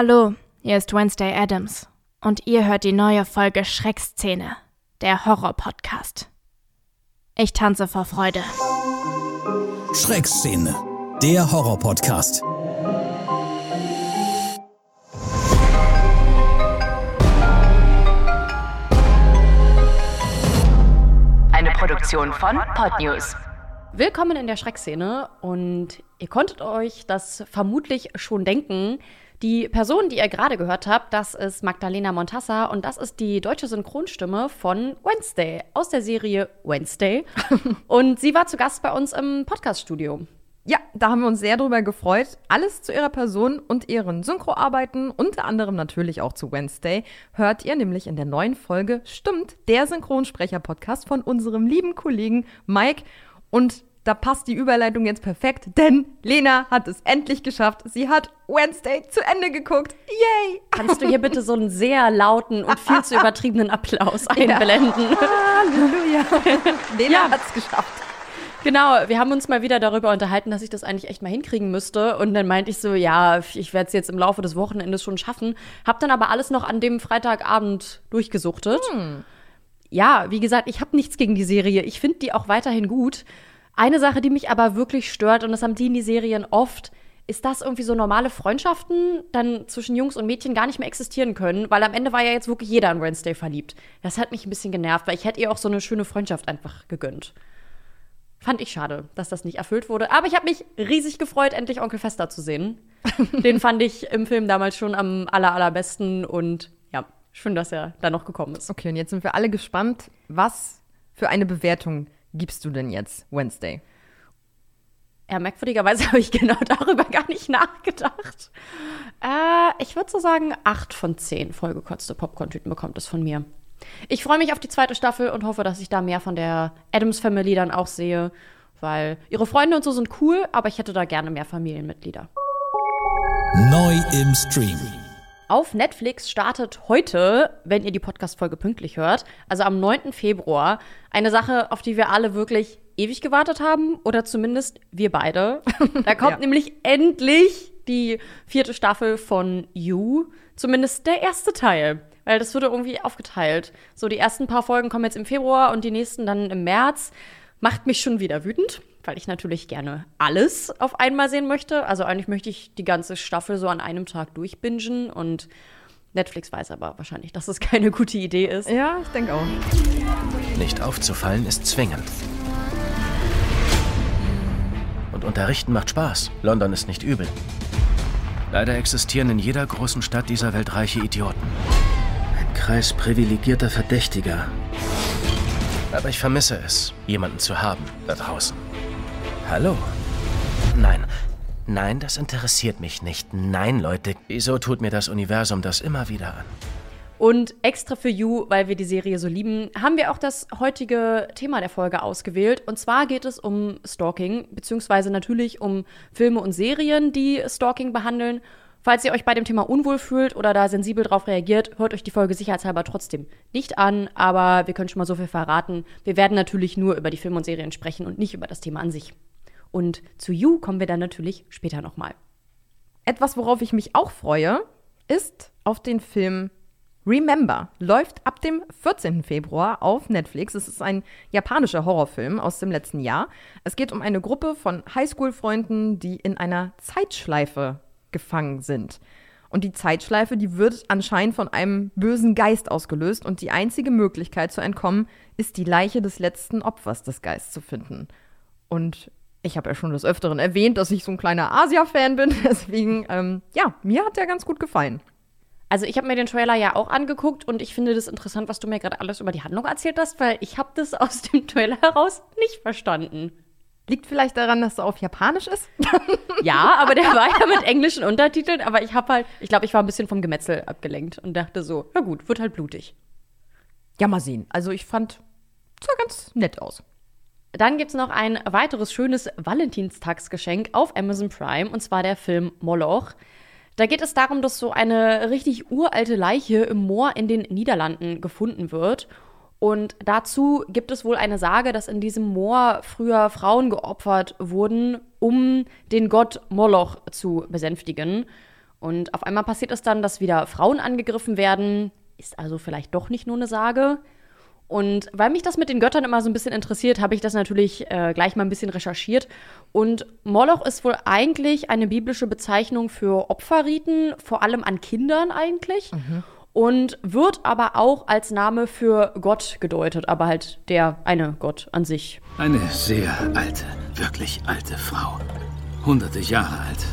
Hallo, hier ist Wednesday Adams und ihr hört die neue Folge Schreckszene, der Horror-Podcast. Ich tanze vor Freude. Schreckszene, der Horror-Podcast. Eine Produktion von Podnews. Willkommen in der Schreckszene und ihr konntet euch das vermutlich schon denken. Die Person, die ihr gerade gehört habt, das ist Magdalena Montassa und das ist die deutsche Synchronstimme von Wednesday aus der Serie Wednesday. und sie war zu Gast bei uns im Podcaststudio. Ja, da haben wir uns sehr drüber gefreut. Alles zu ihrer Person und ihren Synchroarbeiten, unter anderem natürlich auch zu Wednesday, hört ihr nämlich in der neuen Folge Stimmt, der Synchronsprecher-Podcast von unserem lieben Kollegen Mike. Und da passt die Überleitung jetzt perfekt, denn Lena hat es endlich geschafft. Sie hat Wednesday zu Ende geguckt. Yay! Kannst du hier bitte so einen sehr lauten und viel zu übertriebenen Applaus einblenden? Halleluja! Lena Ja. hat es geschafft. Genau, wir haben uns mal wieder darüber unterhalten, dass ich das eigentlich echt mal hinkriegen müsste. Und dann meinte ich so, ja, ich werde es jetzt im Laufe des Wochenendes schon schaffen. Hab dann aber alles noch an dem Freitagabend durchgesuchtet. Ja, wie gesagt, ich habe nichts gegen die Serie. Ich finde die auch weiterhin gut. Eine Sache, die mich aber wirklich stört, und das haben die in die Serien oft, ist, dass irgendwie so normale Freundschaften dann zwischen Jungs und Mädchen gar nicht mehr existieren können, weil am Ende war ja jetzt wirklich jeder in Wednesday verliebt. Das hat mich ein bisschen genervt, weil ich hätte ihr auch so eine schöne Freundschaft einfach gegönnt. Fand ich schade, dass das nicht erfüllt wurde. Aber ich habe mich riesig gefreut, endlich Onkel Fester zu sehen. Den fand ich im Film damals schon am aller, allerbesten und ja, schön, dass er da noch gekommen ist. Okay, und jetzt sind wir alle gespannt. Was für eine Bewertung gibst du denn jetzt Wednesday? Ja, merkwürdigerweise habe ich genau darüber gar nicht nachgedacht. Äh, ich würde so sagen, acht von zehn vollgekotzte Popcorn-Tüten bekommt es von mir. Ich freue mich auf die zweite Staffel und hoffe, dass ich da mehr von der Adams Family dann auch sehe, weil ihre Freunde und so sind cool, aber ich hätte da gerne mehr Familienmitglieder. Neu im Stream. Auf Netflix startet heute, wenn ihr die Podcast-Folge pünktlich hört, also am 9. Februar, eine Sache, auf die wir alle wirklich ewig gewartet haben, oder zumindest wir beide. Da kommt Ja. nämlich endlich die vierte Staffel von You, zumindest der erste Teil. Weil das wurde irgendwie aufgeteilt. So, die ersten paar Folgen kommen jetzt im Februar und die nächsten dann im März. Macht mich schon wieder wütend, weil ich natürlich gerne alles auf einmal sehen möchte. Also eigentlich möchte ich die ganze Staffel so an einem Tag durchbingen und Netflix weiß aber wahrscheinlich, dass es keine gute Idee ist. Ja, ich denke auch. Nicht aufzufallen ist zwingend. Und unterrichten macht Spaß. London ist nicht übel. Leider existieren in jeder großen Stadt dieser Welt reiche Idioten. Ein Kreis privilegierter Verdächtiger. Aber ich vermisse es, jemanden zu haben da draußen. Hallo? Nein. Nein, das interessiert mich nicht. Nein, Leute. Wieso tut mir das Universum das immer wieder an? Und extra für You, weil wir die Serie so lieben, haben wir auch das heutige Thema der Folge ausgewählt. Und zwar geht es um Stalking, beziehungsweise natürlich um Filme und Serien, die Stalking behandeln. Falls ihr euch bei dem Thema unwohl fühlt oder da sensibel drauf reagiert, hört euch die Folge sicherheitshalber trotzdem nicht an. Aber wir können schon mal so viel verraten. Wir werden natürlich nur über die Filme und Serien sprechen und nicht über das Thema an sich. Und zu You kommen wir dann natürlich später nochmal. Etwas, worauf ich mich auch freue, ist auf den Film Remember. Läuft ab dem 14. Februar auf Netflix. Es ist ein japanischer Horrorfilm aus dem letzten Jahr. Es geht um eine Gruppe von Highschool-Freunden, die in einer Zeitschleife gefangen sind. Und die Zeitschleife, die wird anscheinend von einem bösen Geist ausgelöst und die einzige Möglichkeit zu entkommen, ist die Leiche des letzten Opfers des Geists zu finden. Und ich habe ja schon des Öfteren erwähnt, dass ich so ein kleiner Asia-Fan bin. Deswegen, ähm, ja, mir hat der ganz gut gefallen. Also ich habe mir den Trailer ja auch angeguckt und ich finde das interessant, was du mir gerade alles über die Handlung erzählt hast, weil ich habe das aus dem Trailer heraus nicht verstanden. Liegt vielleicht daran, dass er auf Japanisch ist? Ja, aber der war ja mit englischen Untertiteln, aber ich habe halt, ich glaube, ich war ein bisschen vom Gemetzel abgelenkt und dachte so, na gut, wird halt blutig. ja, mal sehen. Also ich fand, sah ganz nett aus. Dann gibt's noch ein weiteres schönes Valentinstagsgeschenk auf Amazon Prime und zwar der Film Moloch. Da geht es darum, dass so eine richtig uralte Leiche im Moor in den Niederlanden gefunden wird. Und dazu gibt es wohl eine Sage, dass in diesem Moor früher Frauen geopfert wurden, um den Gott Moloch zu besänftigen. Und auf einmal passiert es dann, dass wieder Frauen angegriffen werden. Ist also vielleicht doch nicht nur eine Sage. Und weil mich das mit den Göttern immer so ein bisschen interessiert, habe ich das natürlich äh, gleich mal ein bisschen recherchiert. Und Moloch ist wohl eigentlich eine biblische Bezeichnung für Opferriten, vor allem an Kindern eigentlich. Und wird aber auch als Name für Gott gedeutet, aber halt der eine Gott an sich. Eine sehr alte, wirklich alte Frau. Hunderte Jahre alt.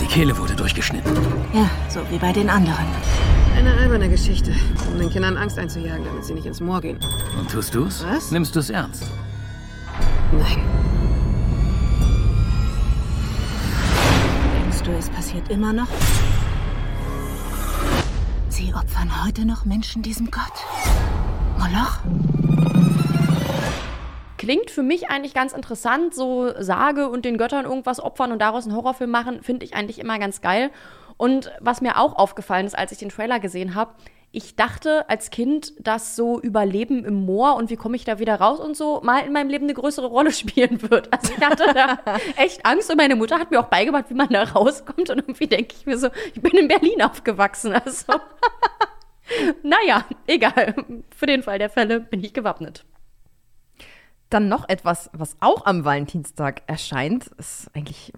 Die Kehle wurde durchgeschnitten. Ja, so wie bei den anderen. Eine alberne Geschichte, um den Kindern Angst einzujagen, damit sie nicht ins Moor gehen. Und tust du's? Was? Nimmst du's ernst? Nein. Denkst du, es passiert immer noch? Sie opfern heute noch Menschen diesem Gott. Moloch? Klingt für mich eigentlich ganz interessant, so Sage und den Göttern irgendwas opfern und daraus einen Horrorfilm machen, finde ich eigentlich immer ganz geil. Und was mir auch aufgefallen ist, als ich den Trailer gesehen habe, ich dachte als Kind, dass so Überleben im Moor und wie komme ich da wieder raus und so mal in meinem Leben eine größere Rolle spielen wird. Also ich hatte da echt Angst und meine Mutter hat mir auch beigebracht, wie man da rauskommt und irgendwie denke ich mir so, ich bin in Berlin aufgewachsen. Also naja, egal. Für den Fall der Fälle bin ich gewappnet. Dann noch etwas, was auch am Valentinstag erscheint. Ist eigentlich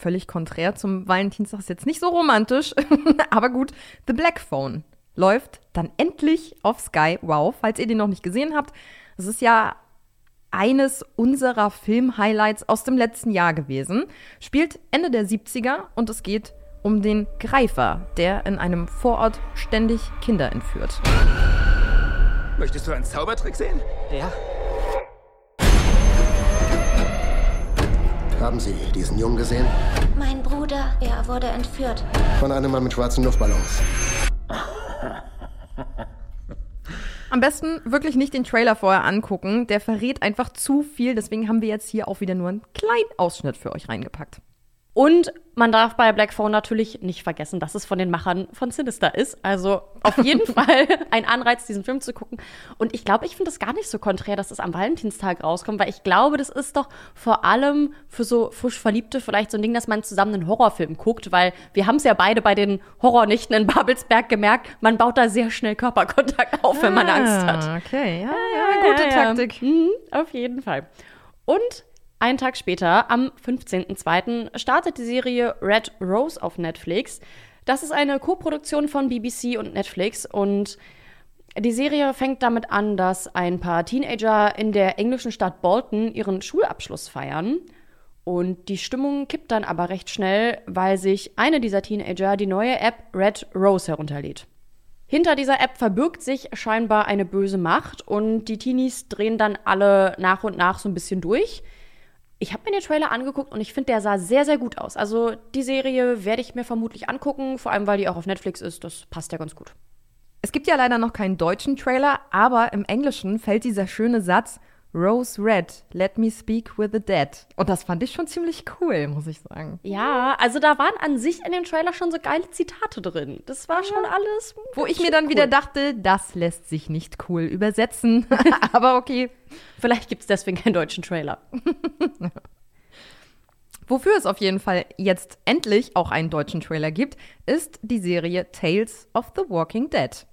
völlig konträr zum Valentinstag. Ist jetzt nicht so romantisch, aber gut. The Black Phone läuft dann endlich auf Sky. Wow, falls ihr den noch nicht gesehen habt. Es ist ja eines unserer Film-Highlights aus dem letzten Jahr gewesen. Spielt Ende der 70er und es geht um den Greifer, der in einem Vorort ständig Kinder entführt. Möchtest du einen Zaubertrick sehen? Ja. Haben Sie diesen Jungen gesehen? Mein Bruder, er wurde entführt. Von einem Mann mit schwarzen Luftballons. Am besten wirklich nicht den Trailer vorher angucken. Der verrät einfach zu viel. Deswegen haben wir jetzt hier auch wieder nur einen kleinen Ausschnitt für euch reingepackt. Und man darf bei Black Phone natürlich nicht vergessen, dass es von den Machern von Sinister ist. Also auf jeden Fall ein Anreiz, diesen Film zu gucken. Und ich glaube, ich finde es gar nicht so konträr, dass es am Valentinstag rauskommt, weil ich glaube, das ist doch vor allem für so frisch Verliebte vielleicht so ein Ding, dass man zusammen einen Horrorfilm guckt, weil wir haben es ja beide bei den Horrornichten in Babelsberg gemerkt, man baut da sehr schnell Körperkontakt auf, wenn man Angst hat. Okay, ja, ja, gute Taktik. Mhm, auf jeden Fall. Und einen Tag später, am 15.02., startet die Serie Red Rose auf Netflix. Das ist eine Co-Produktion von BBC und Netflix und die Serie fängt damit an, dass ein paar Teenager in der englischen Stadt Bolton ihren Schulabschluss feiern. Und die Stimmung kippt dann aber recht schnell, weil sich eine dieser Teenager die neue App Red Rose herunterlädt. Hinter dieser App verbirgt sich scheinbar eine böse Macht und die Teenies drehen dann alle nach und nach so ein bisschen durch. Ich habe mir den Trailer angeguckt und ich finde, der sah sehr, sehr gut aus. Also die Serie werde ich mir vermutlich angucken, vor allem weil die auch auf Netflix ist. Das passt ja ganz gut. Es gibt ja leider noch keinen deutschen Trailer, aber im Englischen fällt dieser schöne Satz Rose Red, let me speak with the dead. Und das fand ich schon ziemlich cool, muss ich sagen. Ja, also da waren an sich in dem Trailer schon so geile Zitate drin. Das war schon alles. Wo ich mir dann wieder dachte, das lässt sich nicht cool übersetzen. aber okay. Vielleicht gibt es deswegen keinen deutschen Trailer. Wofür es auf jeden Fall jetzt endlich auch einen deutschen Trailer gibt, ist die Serie Tales of the Walking Dead.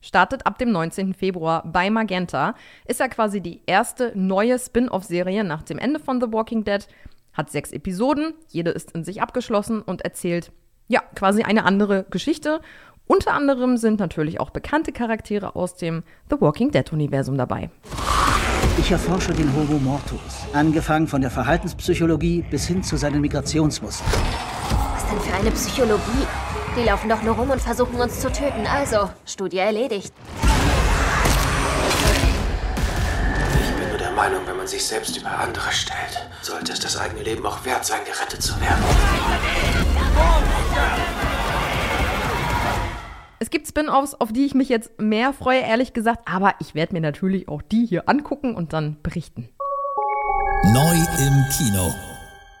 Startet ab dem 19. Februar bei Magenta, ist ja quasi die erste neue Spin-off-Serie nach dem Ende von The Walking Dead, hat sechs Episoden, jede ist in sich abgeschlossen und erzählt, ja, quasi eine andere Geschichte. Unter anderem sind natürlich auch bekannte Charaktere aus dem The Walking Dead-Universum dabei. Ich erforsche den Homo Mortus, angefangen von der Verhaltenspsychologie bis hin zu seinen Migrationsmustern. Was denn für eine Psychologie? Die laufen doch nur rum und versuchen uns zu töten. Also, Studie erledigt. Ich bin nur der Meinung, wenn man sich selbst über andere stellt, sollte es das eigene Leben auch wert sein, gerettet zu werden. Es gibt Spin-offs, auf die ich mich jetzt mehr freue, ehrlich gesagt, aber ich werde mir natürlich auch die hier angucken und dann berichten. Neu im Kino.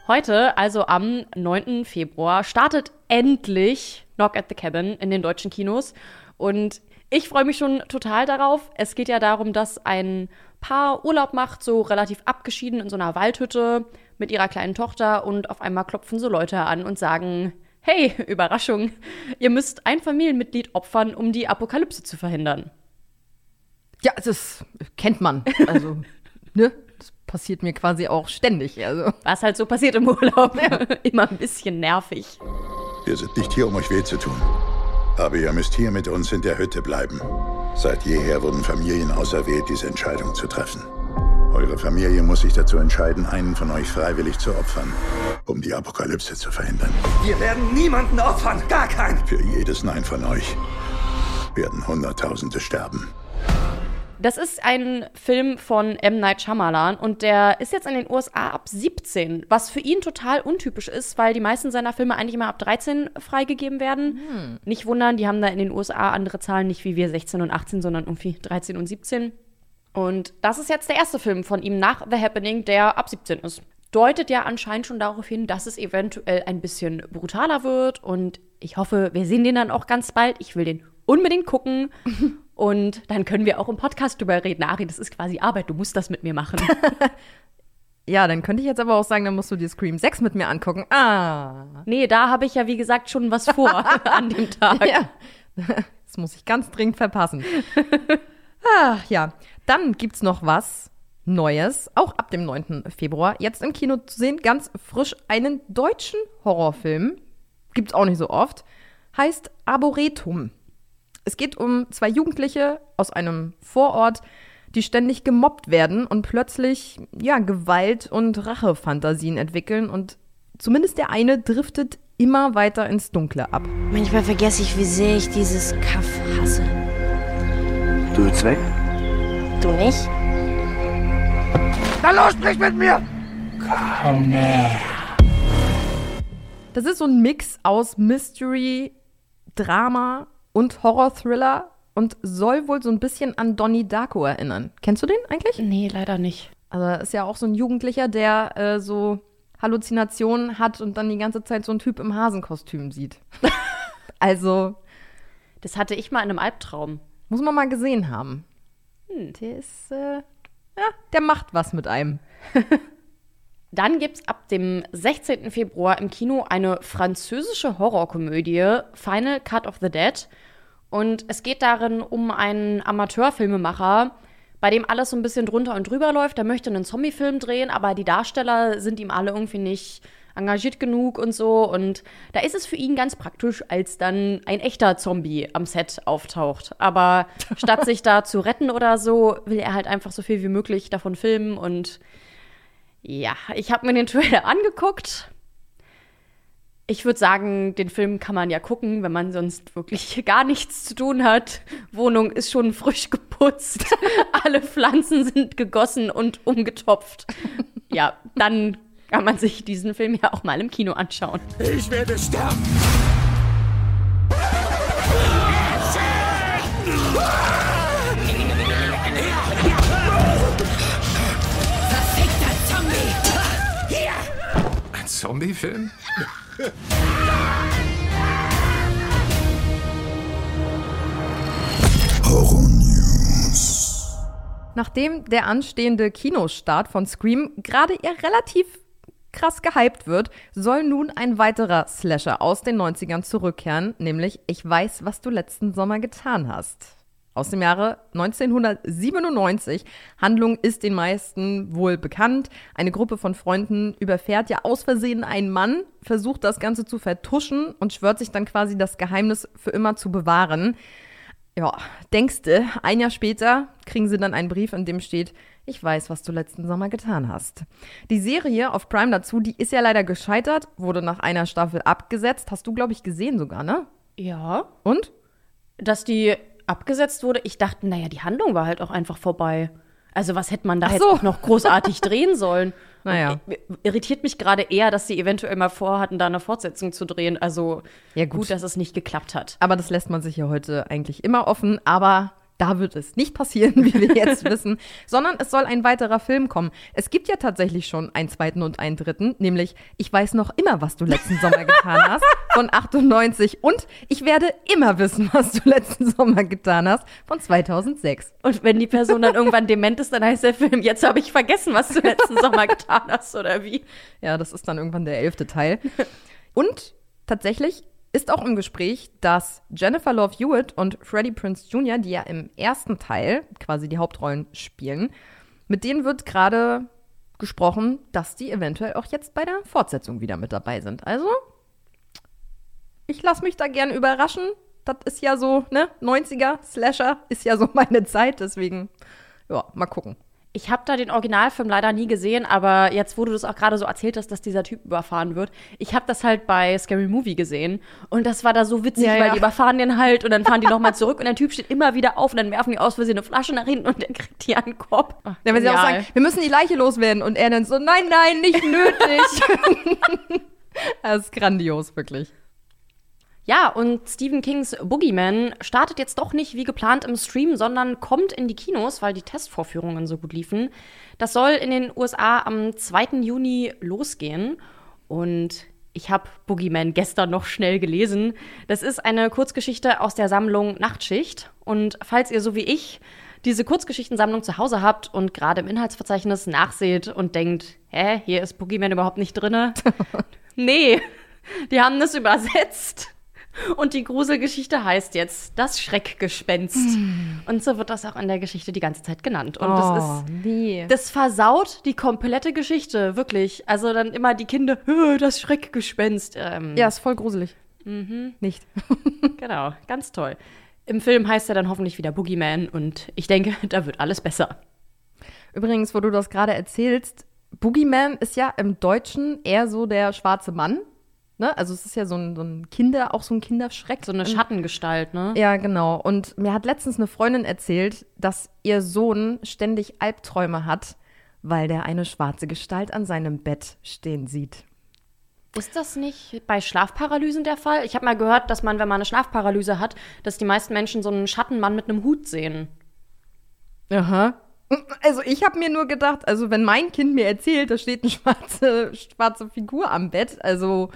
Heute, also am 9. Februar, startet endlich Knock at the Cabin in den deutschen Kinos. Und ich freue mich schon total darauf. Es geht ja darum, dass ein Paar Urlaub macht, so relativ abgeschieden in so einer Waldhütte mit ihrer kleinen Tochter und auf einmal klopfen so Leute an und sagen, hey, Überraschung, ihr müsst ein Familienmitglied opfern, um die Apokalypse zu verhindern. Ja, das kennt man. Also, ne? Das passiert mir quasi auch ständig. Also. Was halt so passiert im Urlaub. Immer ein bisschen nervig. Wir sind nicht hier, um euch weh zu tun. Aber ihr müsst hier mit uns in der Hütte bleiben. Seit jeher wurden Familien auserwählt, diese Entscheidung zu treffen. Eure Familie muss sich dazu entscheiden, einen von euch freiwillig zu opfern, um die Apokalypse zu verhindern. Wir werden niemanden opfern, gar keinen. Für jedes Nein von euch werden Hunderttausende sterben. Das ist ein Film von M. Night Shyamalan und der ist jetzt in den USA ab 17, was für ihn total untypisch ist, weil die meisten seiner Filme eigentlich immer ab 13 freigegeben werden. Hm. Nicht wundern, die haben da in den USA andere Zahlen, nicht wie wir 16 und 18, sondern irgendwie 13 und 17. Und das ist jetzt der erste Film von ihm nach The Happening, der ab 17 ist. Deutet ja anscheinend schon darauf hin, dass es eventuell ein bisschen brutaler wird und ich hoffe, wir sehen den dann auch ganz bald. Ich will den unbedingt gucken. Und dann können wir auch im Podcast drüber reden. Ari, das ist quasi Arbeit, du musst das mit mir machen. Ja, dann könnte ich jetzt aber auch sagen, dann musst du dir Scream 6 mit mir angucken. Ah. nee, da habe ich ja, wie gesagt, schon was vor an dem Tag. Ja. Das muss ich ganz dringend verpassen. Ach ja. Dann gibt's noch was Neues, auch ab dem 9. Februar. Jetzt im Kino zu sehen, ganz frisch, einen deutschen Horrorfilm. Gibt's auch nicht so oft. Heißt Arboretum. Es geht um zwei Jugendliche aus einem Vorort, die ständig gemobbt werden und plötzlich ja Gewalt und Rachefantasien entwickeln und zumindest der eine driftet immer weiter ins Dunkle ab. Manchmal vergesse ich, wie sehr ich dieses Kaff hasse. Du willst weg? Du nicht? Na los, sprich mit mir! Komm näher. Das ist so ein Mix aus Mystery, Drama und Horror-Thriller und soll wohl so ein bisschen an Donnie Darko erinnern. Kennst du den eigentlich? Nee, leider nicht. Also ist ja auch so ein Jugendlicher, der äh, so Halluzinationen hat und dann die ganze Zeit so einen Typ im Hasenkostüm sieht. also. Das hatte ich mal in einem Albtraum. Muss man mal gesehen haben. Hm. Der ist, äh, ja, der macht was mit einem. Dann gibt es ab dem 16. Februar im Kino eine französische Horrorkomödie, Final Cut of the Dead. Und es geht darin um einen Amateurfilmemacher, bei dem alles so ein bisschen drunter und drüber läuft. Der möchte einen Zombie-Film drehen, aber die Darsteller sind ihm alle irgendwie nicht engagiert genug und so. Und da ist es für ihn ganz praktisch, als dann ein echter Zombie am Set auftaucht. Aber statt sich da zu retten oder so, will er halt einfach so viel wie möglich davon filmen. Und ja, ich habe mir den Trailer angeguckt. Ich würde sagen, den Film kann man ja gucken, wenn man sonst wirklich gar nichts zu tun hat. Wohnung ist schon frisch geputzt. Alle Pflanzen sind gegossen und umgetopft. Ja, dann kann man sich diesen Film ja auch mal im Kino anschauen. Ich werde sterben. Zombie-Film? Nachdem der anstehende Kinostart von Scream gerade eher relativ krass gehypt wird, soll nun ein weiterer Slasher aus den 90ern zurückkehren, nämlich Ich weiß, was du letzten Sommer getan hast. Aus dem Jahre 1997. Handlung ist den meisten wohl bekannt. Eine Gruppe von Freunden überfährt ja aus Versehen einen Mann, versucht das Ganze zu vertuschen und schwört sich dann quasi das Geheimnis für immer zu bewahren. Ja, denkste, ein Jahr später kriegen sie dann einen Brief, in dem steht, ich weiß, was du letzten Sommer getan hast. Die Serie auf Prime dazu, die ist ja leider gescheitert, wurde nach einer Staffel abgesetzt. Hast du, glaube ich, gesehen sogar, ne? Ja. Und? Dass die abgesetzt wurde, ich dachte, naja, die Handlung war halt auch einfach vorbei. Also was hätte man da jetzt so. auch noch großartig drehen sollen? Naja. Äh, Irritiert mich gerade eher, dass sie eventuell mal vorhatten, da eine Fortsetzung zu drehen. Also Ja, gut. gut, dass es nicht geklappt hat. Aber das lässt man sich ja heute eigentlich immer offen. Aber da wird es nicht passieren, wie wir jetzt wissen, sondern es soll ein weiterer Film kommen. Es gibt ja tatsächlich schon einen zweiten und einen dritten, nämlich Ich weiß noch immer, was du letzten Sommer getan hast, von 98 und Ich werde immer wissen, was du letzten Sommer getan hast, von 2006. Und wenn die Person dann irgendwann dement ist, dann heißt der Film, jetzt habe ich vergessen, was du letzten Sommer getan hast, oder wie? Ja, das ist dann irgendwann der elfte Teil. Und Tatsächlich ist auch im Gespräch, dass Jennifer Love Hewitt und Freddie Prince Jr., die ja im ersten Teil quasi die Hauptrollen spielen, mit denen wird gerade gesprochen, dass die eventuell auch jetzt bei der Fortsetzung wieder mit dabei sind. Also, ich lasse mich da gern überraschen. Das ist ja so, ne? 90er Slasher ist ja so meine Zeit, deswegen, ja, mal gucken. Ich habe da den Originalfilm leider nie gesehen, aber jetzt, wo du das auch gerade so erzählt hast, dass dieser Typ überfahren wird, ich habe das halt bei Scary Movie gesehen und das war da so witzig, Ja, weil ja. die überfahren den halt und dann fahren die nochmal zurück und der Typ steht immer wieder auf und dann werfen die aus Versehen eine Flasche nach hinten und der kriegt die an den Kopf. Ach, Ja, wenn sie auch sagen, wir müssen die Leiche loswerden und er dann so, nein, nein, nicht nötig. das ist grandios, wirklich. Ja, und Stephen Kings Boogeyman startet jetzt doch nicht wie geplant im Stream, sondern kommt in die Kinos, weil die Testvorführungen so gut liefen. Das soll in den USA am 2. Juni losgehen. Und ich habe Boogeyman gestern noch schnell gelesen. Das ist eine Kurzgeschichte aus der Sammlung Nachtschicht. Und falls ihr so wie ich diese Kurzgeschichtensammlung zu Hause habt und gerade im Inhaltsverzeichnis nachseht und denkt, hä, hier ist Boogeyman überhaupt nicht drinne? nee, die haben das übersetzt. Und die Gruselgeschichte heißt jetzt das Schreckgespenst. Und so wird das auch in der Geschichte die ganze Zeit genannt. Und Oh, das ist. nee. Das versaut die komplette Geschichte, wirklich. Also dann immer die Kinder, "Hö, das Schreckgespenst. Ähm, Ja, ist voll gruselig. Mhm. Nicht. Genau, ganz toll. Im Film heißt er dann hoffentlich wieder Boogeyman und ich denke, da wird alles besser. Übrigens, wo du das gerade erzählst, Boogeyman ist ja im Deutschen eher so der schwarze Mann. Ne? Also es ist ja so ein, so ein Kinder, auch so ein Kinderschreck. So eine Schattengestalt, ne? Ja, genau. Und mir hat letztens eine Freundin erzählt, dass ihr Sohn ständig Albträume hat, weil der eine schwarze Gestalt an seinem Bett stehen sieht. Ist das nicht bei Schlafparalysen der Fall? Ich habe mal gehört, dass man, wenn man eine Schlafparalyse hat, dass die meisten Menschen so einen Schattenmann mit einem Hut sehen. Aha. Also ich habe mir nur gedacht, also wenn mein Kind mir erzählt, da steht eine schwarze, schwarze Figur am Bett, also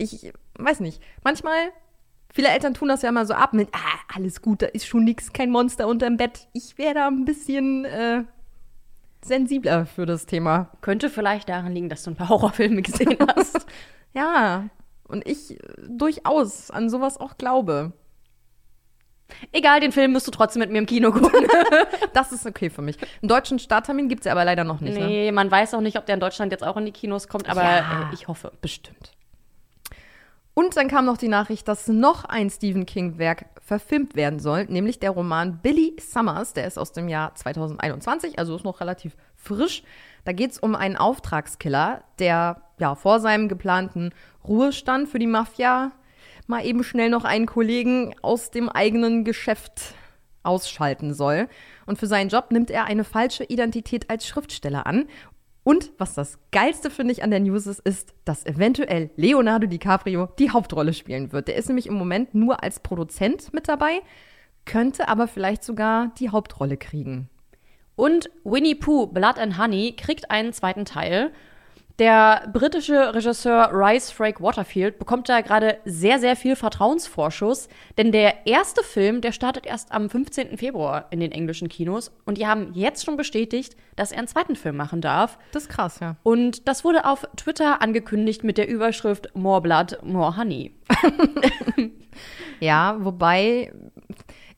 ich weiß nicht. Manchmal, viele Eltern tun das ja immer so ab mit, ah, alles gut, da ist schon nichts, kein Monster unterm Bett. Ich wäre da ein bisschen äh, sensibler für das Thema. Könnte vielleicht daran liegen, dass du ein paar Horrorfilme gesehen hast. Ja, und ich äh, durchaus an sowas auch glaube. Egal, den Film musst du trotzdem mit mir im Kino gucken. Das ist okay für mich. Einen deutschen Starttermin gibt es ja aber leider noch nicht. Ne? nee, man weiß auch nicht, ob der in Deutschland jetzt auch in die Kinos kommt, aber Ja. äh, ich hoffe. Bestimmt. Und dann kam noch die Nachricht, dass noch ein Stephen King-Werk verfilmt werden soll, nämlich der Roman Billy Summers. Der ist aus dem Jahr 2021, also ist noch relativ frisch. Da geht es um einen Auftragskiller, der ja vor seinem geplanten Ruhestand für die Mafia mal eben schnell noch einen Kollegen aus dem eigenen Geschäft ausschalten soll. Und für seinen Job nimmt er eine falsche Identität als Schriftsteller an. Und was das Geilste finde ich an der News ist, ist, dass eventuell Leonardo DiCaprio die Hauptrolle spielen wird. Der ist nämlich im Moment nur als Produzent mit dabei, könnte aber vielleicht sogar die Hauptrolle kriegen. Und Winnie Pooh, Blood and Honey, kriegt einen zweiten Teil. Der britische Regisseur Rice Frake Waterfield bekommt da gerade sehr, sehr viel Vertrauensvorschuss, denn der erste Film, der startet erst am 15. Februar in den englischen Kinos und die haben jetzt schon bestätigt, dass er einen zweiten Film machen darf. Das ist krass, ja. Und das wurde auf Twitter angekündigt mit der Überschrift More Blood, More Honey. Ja, wobei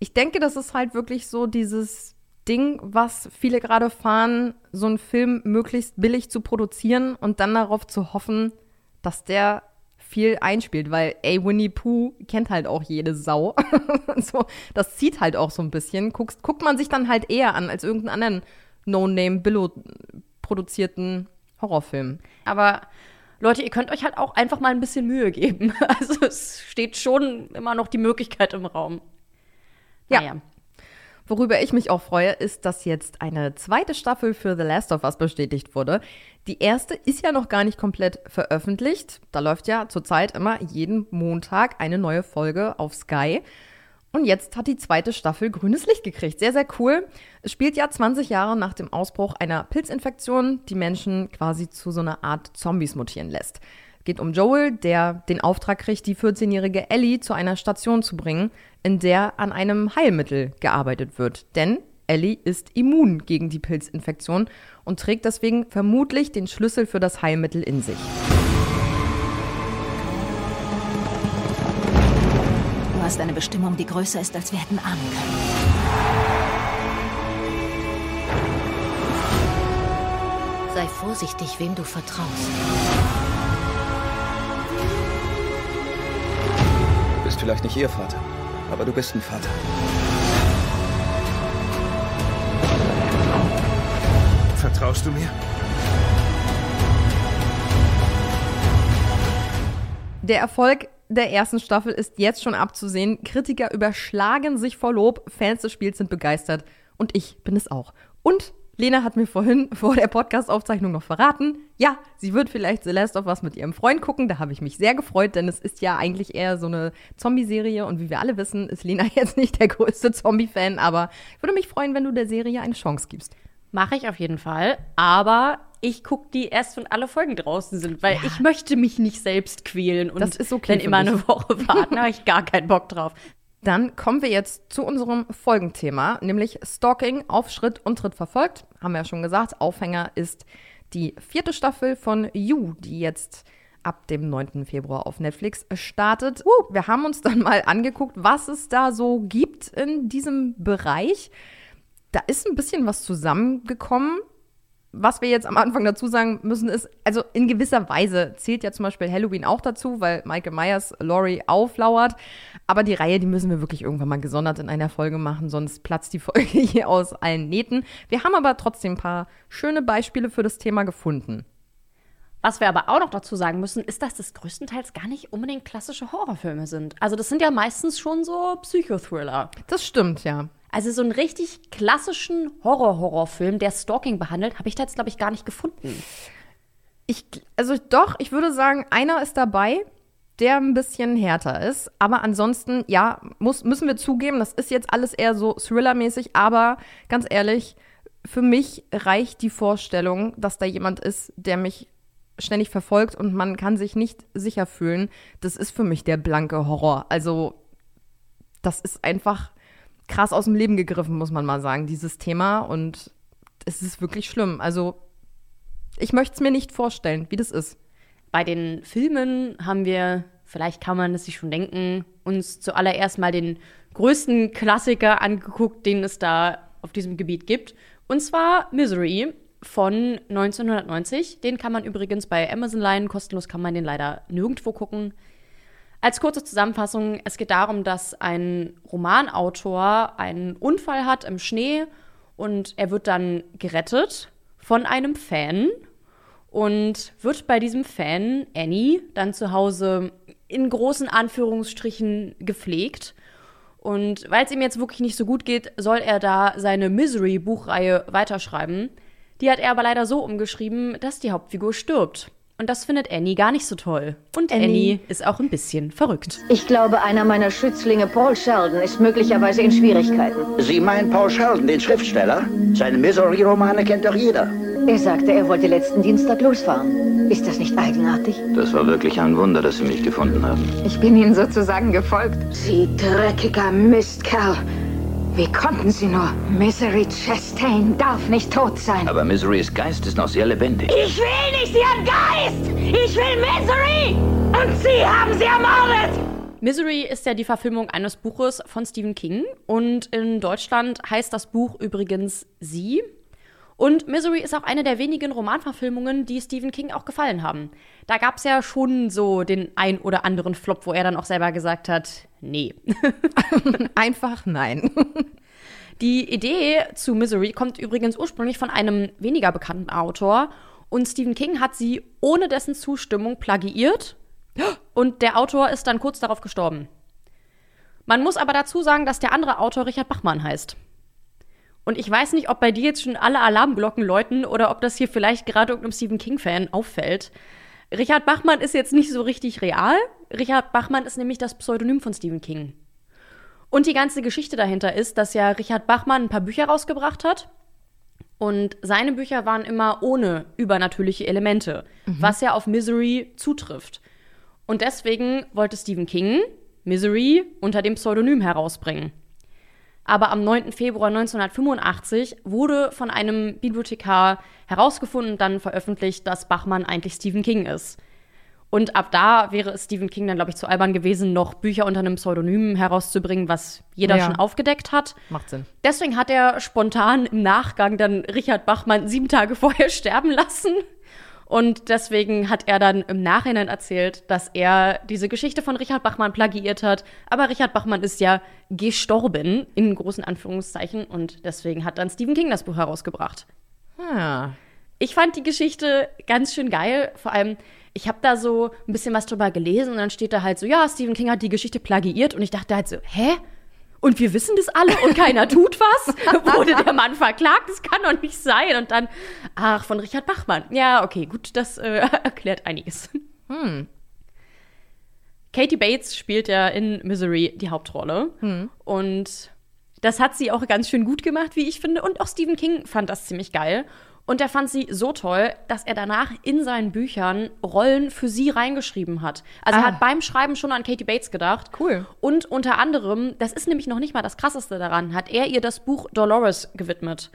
ich denke, das ist halt wirklich so dieses Ding, was viele gerade fahren, so einen Film möglichst billig zu produzieren und dann darauf zu hoffen, dass der viel einspielt, weil ey, Winnie Pooh kennt halt auch jede Sau. so, das zieht halt auch so ein bisschen. Guckst, guckt man sich dann halt eher an als irgendeinen anderen No-Name-Billo-produzierten Horrorfilm. Aber Leute, ihr könnt euch halt auch einfach mal ein bisschen Mühe geben. Also es steht schon immer noch die Möglichkeit im Raum. Ja. Naja. Worüber ich mich auch freue, ist, dass jetzt eine zweite Staffel für The Last of Us bestätigt wurde. Die erste ist ja noch gar nicht komplett veröffentlicht. Da läuft ja zurzeit immer jeden Montag eine neue Folge auf Sky. Und jetzt hat die zweite Staffel grünes Licht gekriegt. Sehr, sehr cool. Es spielt ja 20 Jahre nach dem Ausbruch einer Pilzinfektion, die Menschen quasi zu so einer Art Zombies mutieren lässt. Geht um Joel, der den Auftrag kriegt, die 14-jährige Ellie zu einer Station zu bringen, in der an einem Heilmittel gearbeitet wird. Denn Ellie ist immun gegen die Pilzinfektion und trägt deswegen vermutlich den Schlüssel für das Heilmittel in sich. hast eine Bestimmung, die größer ist, als wir hätten ahnen können. Sei vorsichtig, wem du vertraust. Vielleicht nicht ihr Vater, aber du bist ein Vater. Vertraust du mir? Der Erfolg der ersten Staffel ist jetzt schon abzusehen. Kritiker überschlagen sich vor Lob, Fans des Spiels sind begeistert und ich bin es auch. Und Lena hat mir vorhin vor der Podcast-Aufzeichnung noch verraten, ja, sie wird vielleicht Celeste of was mit ihrem Freund gucken. Da habe ich mich sehr gefreut, denn es ist ja eigentlich eher so eine Zombie-Serie und wie wir alle wissen, ist Lena jetzt nicht der größte Zombie-Fan, aber ich würde mich freuen, wenn du der Serie eine Chance gibst. Mache ich auf jeden Fall. Aber ich gucke die erst, wenn alle Folgen draußen sind, weil ja. ich möchte mich nicht selbst quälen und das ist okay dann immer eine Woche warten. da habe ich gar keinen Bock drauf. Dann kommen wir jetzt zu unserem Folgenthema, nämlich Stalking auf Schritt und Tritt verfolgt. Haben wir ja schon gesagt. Aufhänger ist die vierte Staffel von You, die jetzt ab dem 9. Februar auf Netflix startet. Uh, wir haben uns dann mal angeguckt, was es da so gibt in diesem Bereich da ist ein bisschen was zusammengekommen. Was wir jetzt am Anfang dazu sagen müssen, ist, also in gewisser Weise zählt ja zum Beispiel Halloween auch dazu, weil Michael Myers Laurie auflauert. Aber die Reihe, die müssen wir wirklich irgendwann mal gesondert in einer Folge machen, sonst platzt die Folge hier aus allen Nähten. Wir haben aber trotzdem ein paar schöne Beispiele für das Thema gefunden. Was wir aber auch noch dazu sagen müssen, ist, dass das größtenteils gar nicht unbedingt klassische Horrorfilme sind. Also das sind ja meistens schon so Psychothriller. Das stimmt, ja. Also so einen richtig klassischen Horror-Horrorfilm, der Stalking behandelt, habe ich da jetzt, glaube ich, gar nicht gefunden. Ich, also doch, ich würde sagen, einer ist dabei, der ein bisschen härter ist. Aber ansonsten, ja, muss, müssen wir zugeben, das ist jetzt alles eher so Thriller-mäßig. Aber ganz ehrlich, für mich reicht die Vorstellung, dass da jemand ist, der mich ständig verfolgt und man kann sich nicht sicher fühlen. Das ist für mich der blanke Horror. Also, das ist einfach krass aus dem Leben gegriffen, muss man mal sagen, dieses Thema. Und es ist wirklich schlimm. Also, ich möchte es mir nicht vorstellen, wie das ist. Bei den Filmen haben wir, vielleicht kann man es sich schon denken, uns zuallererst mal den größten Klassiker angeguckt, den es da auf diesem Gebiet gibt. Und zwar Misery von 1990. Den kann man übrigens bei Amazon leihen. Kostenlos kann man den leider nirgendwo gucken. Als kurze Zusammenfassung, es geht darum, dass ein Romanautor einen Unfall hat im Schnee und er wird dann gerettet von einem Fan und wird bei diesem Fan, Annie, dann zu Hause in großen Anführungsstrichen gepflegt. Und weil es ihm jetzt wirklich nicht so gut geht, soll er da seine Misery-Buchreihe weiterschreiben. Die hat er aber leider so umgeschrieben, dass die Hauptfigur stirbt. Und das findet Annie gar nicht so toll. Und Annie, Annie ist auch ein bisschen verrückt. Ich glaube, einer meiner Schützlinge, Paul Sheldon, ist möglicherweise in Schwierigkeiten. Sie meinen Paul Sheldon, den Schriftsteller? Seine Misery-Romane kennt doch jeder. Er sagte, er wollte letzten Dienstag losfahren. Ist das nicht eigenartig? Das war wirklich ein Wunder, dass Sie mich gefunden haben. Ich bin Ihnen sozusagen gefolgt. Sie dreckiger Mistkerl. Wie konnten Sie nur? Misery Chastain darf nicht tot sein. Aber Miserys Geist ist noch sehr lebendig. Ich will nicht Ihren Geist! Ich will Misery! Und Sie haben sie ermordet! Misery ist ja die Verfilmung eines Buches von Stephen King. Und in Deutschland heißt das Buch übrigens Sie. Und Misery ist auch eine der wenigen Romanverfilmungen, die Stephen King auch gefallen haben. Da gab es ja schon so den ein oder anderen Flop, wo er dann auch selber gesagt hat, nee. Einfach nein. Die Idee zu Misery kommt übrigens ursprünglich von einem weniger bekannten Autor. Und Stephen King hat sie ohne dessen Zustimmung plagiiert. Und der Autor ist dann kurz darauf gestorben. Man muss aber dazu sagen, dass der andere Autor Richard Bachmann heißt. Und ich weiß nicht, ob bei dir jetzt schon alle Alarmglocken läuten oder ob das hier vielleicht gerade irgendeinem Stephen King-Fan auffällt. Richard Bachmann ist jetzt nicht so richtig real. Richard Bachmann ist nämlich das Pseudonym von Stephen King. Und die ganze Geschichte dahinter ist, dass ja Richard Bachmann ein paar Bücher rausgebracht hat. Und seine Bücher waren immer ohne übernatürliche Elemente, mhm. was ja auf Misery zutrifft. Und deswegen wollte Stephen King Misery unter dem Pseudonym herausbringen. Aber am 9. Februar 1985 wurde von einem Bibliothekar herausgefunden und dann veröffentlicht, dass Bachmann eigentlich Stephen King ist. Und ab da wäre es Stephen King dann, glaube ich, zu albern gewesen, noch Bücher unter einem Pseudonym herauszubringen, was jeder Ja. schon aufgedeckt hat. Macht Sinn. Deswegen hat er spontan im Nachgang dann Richard Bachmann sieben Tage vorher sterben lassen. Und deswegen hat er dann im Nachhinein erzählt, dass er diese Geschichte von Richard Bachmann plagiiert hat. Aber Richard Bachmann ist ja gestorben, in großen Anführungszeichen. Und deswegen hat dann Stephen King das Buch herausgebracht. Ah. Ich fand die Geschichte ganz schön geil. Vor allem, ich habe da so ein bisschen was drüber gelesen und dann steht da halt so, ja, Stephen King hat die Geschichte plagiiert. Und ich dachte halt so, hä? Und wir wissen das alle und keiner tut was? Wurde der Mann verklagt? Das kann doch nicht sein. Und dann, ach, von Richard Bachmann. Ja, okay, gut, das äh, erklärt einiges. Hm. Katie Bates spielt ja in Misery die Hauptrolle. Hm. Und das hat sie auch ganz schön gut gemacht, wie ich finde. Und auch Stephen King fand das ziemlich geil. Und er fand sie so toll, dass er danach in seinen Büchern Rollen für sie reingeschrieben hat. Also er Ah. hat beim Schreiben schon an Katie Bates gedacht. Cool. Und unter anderem, das ist nämlich noch nicht mal das Krasseste daran, hat er ihr das Buch Dolores gewidmet.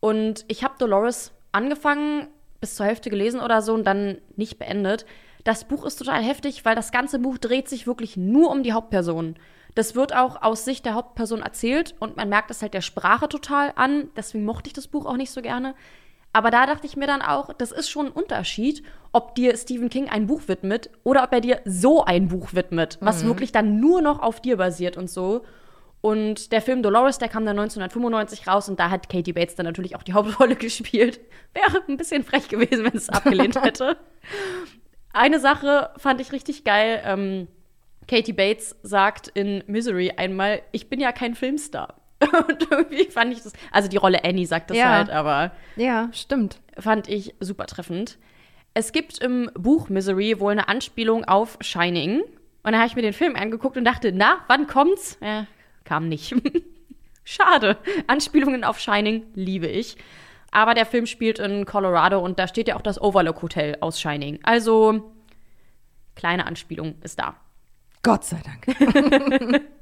Und ich habe Dolores angefangen, bis zur Hälfte gelesen oder so und dann nicht beendet. Das Buch ist total heftig, weil das ganze Buch dreht sich wirklich nur um die Hauptperson. Das wird auch aus Sicht der Hauptperson erzählt und man merkt es halt der Sprache total an. Deswegen mochte ich das Buch auch nicht so gerne. Aber da dachte ich mir dann auch, das ist schon ein Unterschied, ob dir Stephen King ein Buch widmet oder ob er dir so ein Buch widmet, was Mhm. wirklich dann nur noch auf dir basiert und so. Und der Film Dolores, der kam dann 1995 raus und da hat Katie Bates dann natürlich auch die Hauptrolle gespielt. Wäre ein bisschen frech gewesen, wenn es abgelehnt hätte. Eine Sache fand ich richtig geil. Ähm, Katie Bates sagt in Misery einmal, ich bin ja kein Filmstar. Und irgendwie fand ich das, also die Rolle Annie sagt das Ja. halt, aber Ja, stimmt. fand ich super treffend. Es gibt im Buch Misery wohl eine Anspielung auf Shining. Und da habe ich mir den Film angeguckt und dachte, na, wann kommt's? Äh, kam nicht. Schade. Anspielungen auf Shining liebe ich. Aber der Film spielt in Colorado und da steht ja auch das Overlook Hotel aus Shining. Also, kleine Anspielung ist da. Gott sei Dank.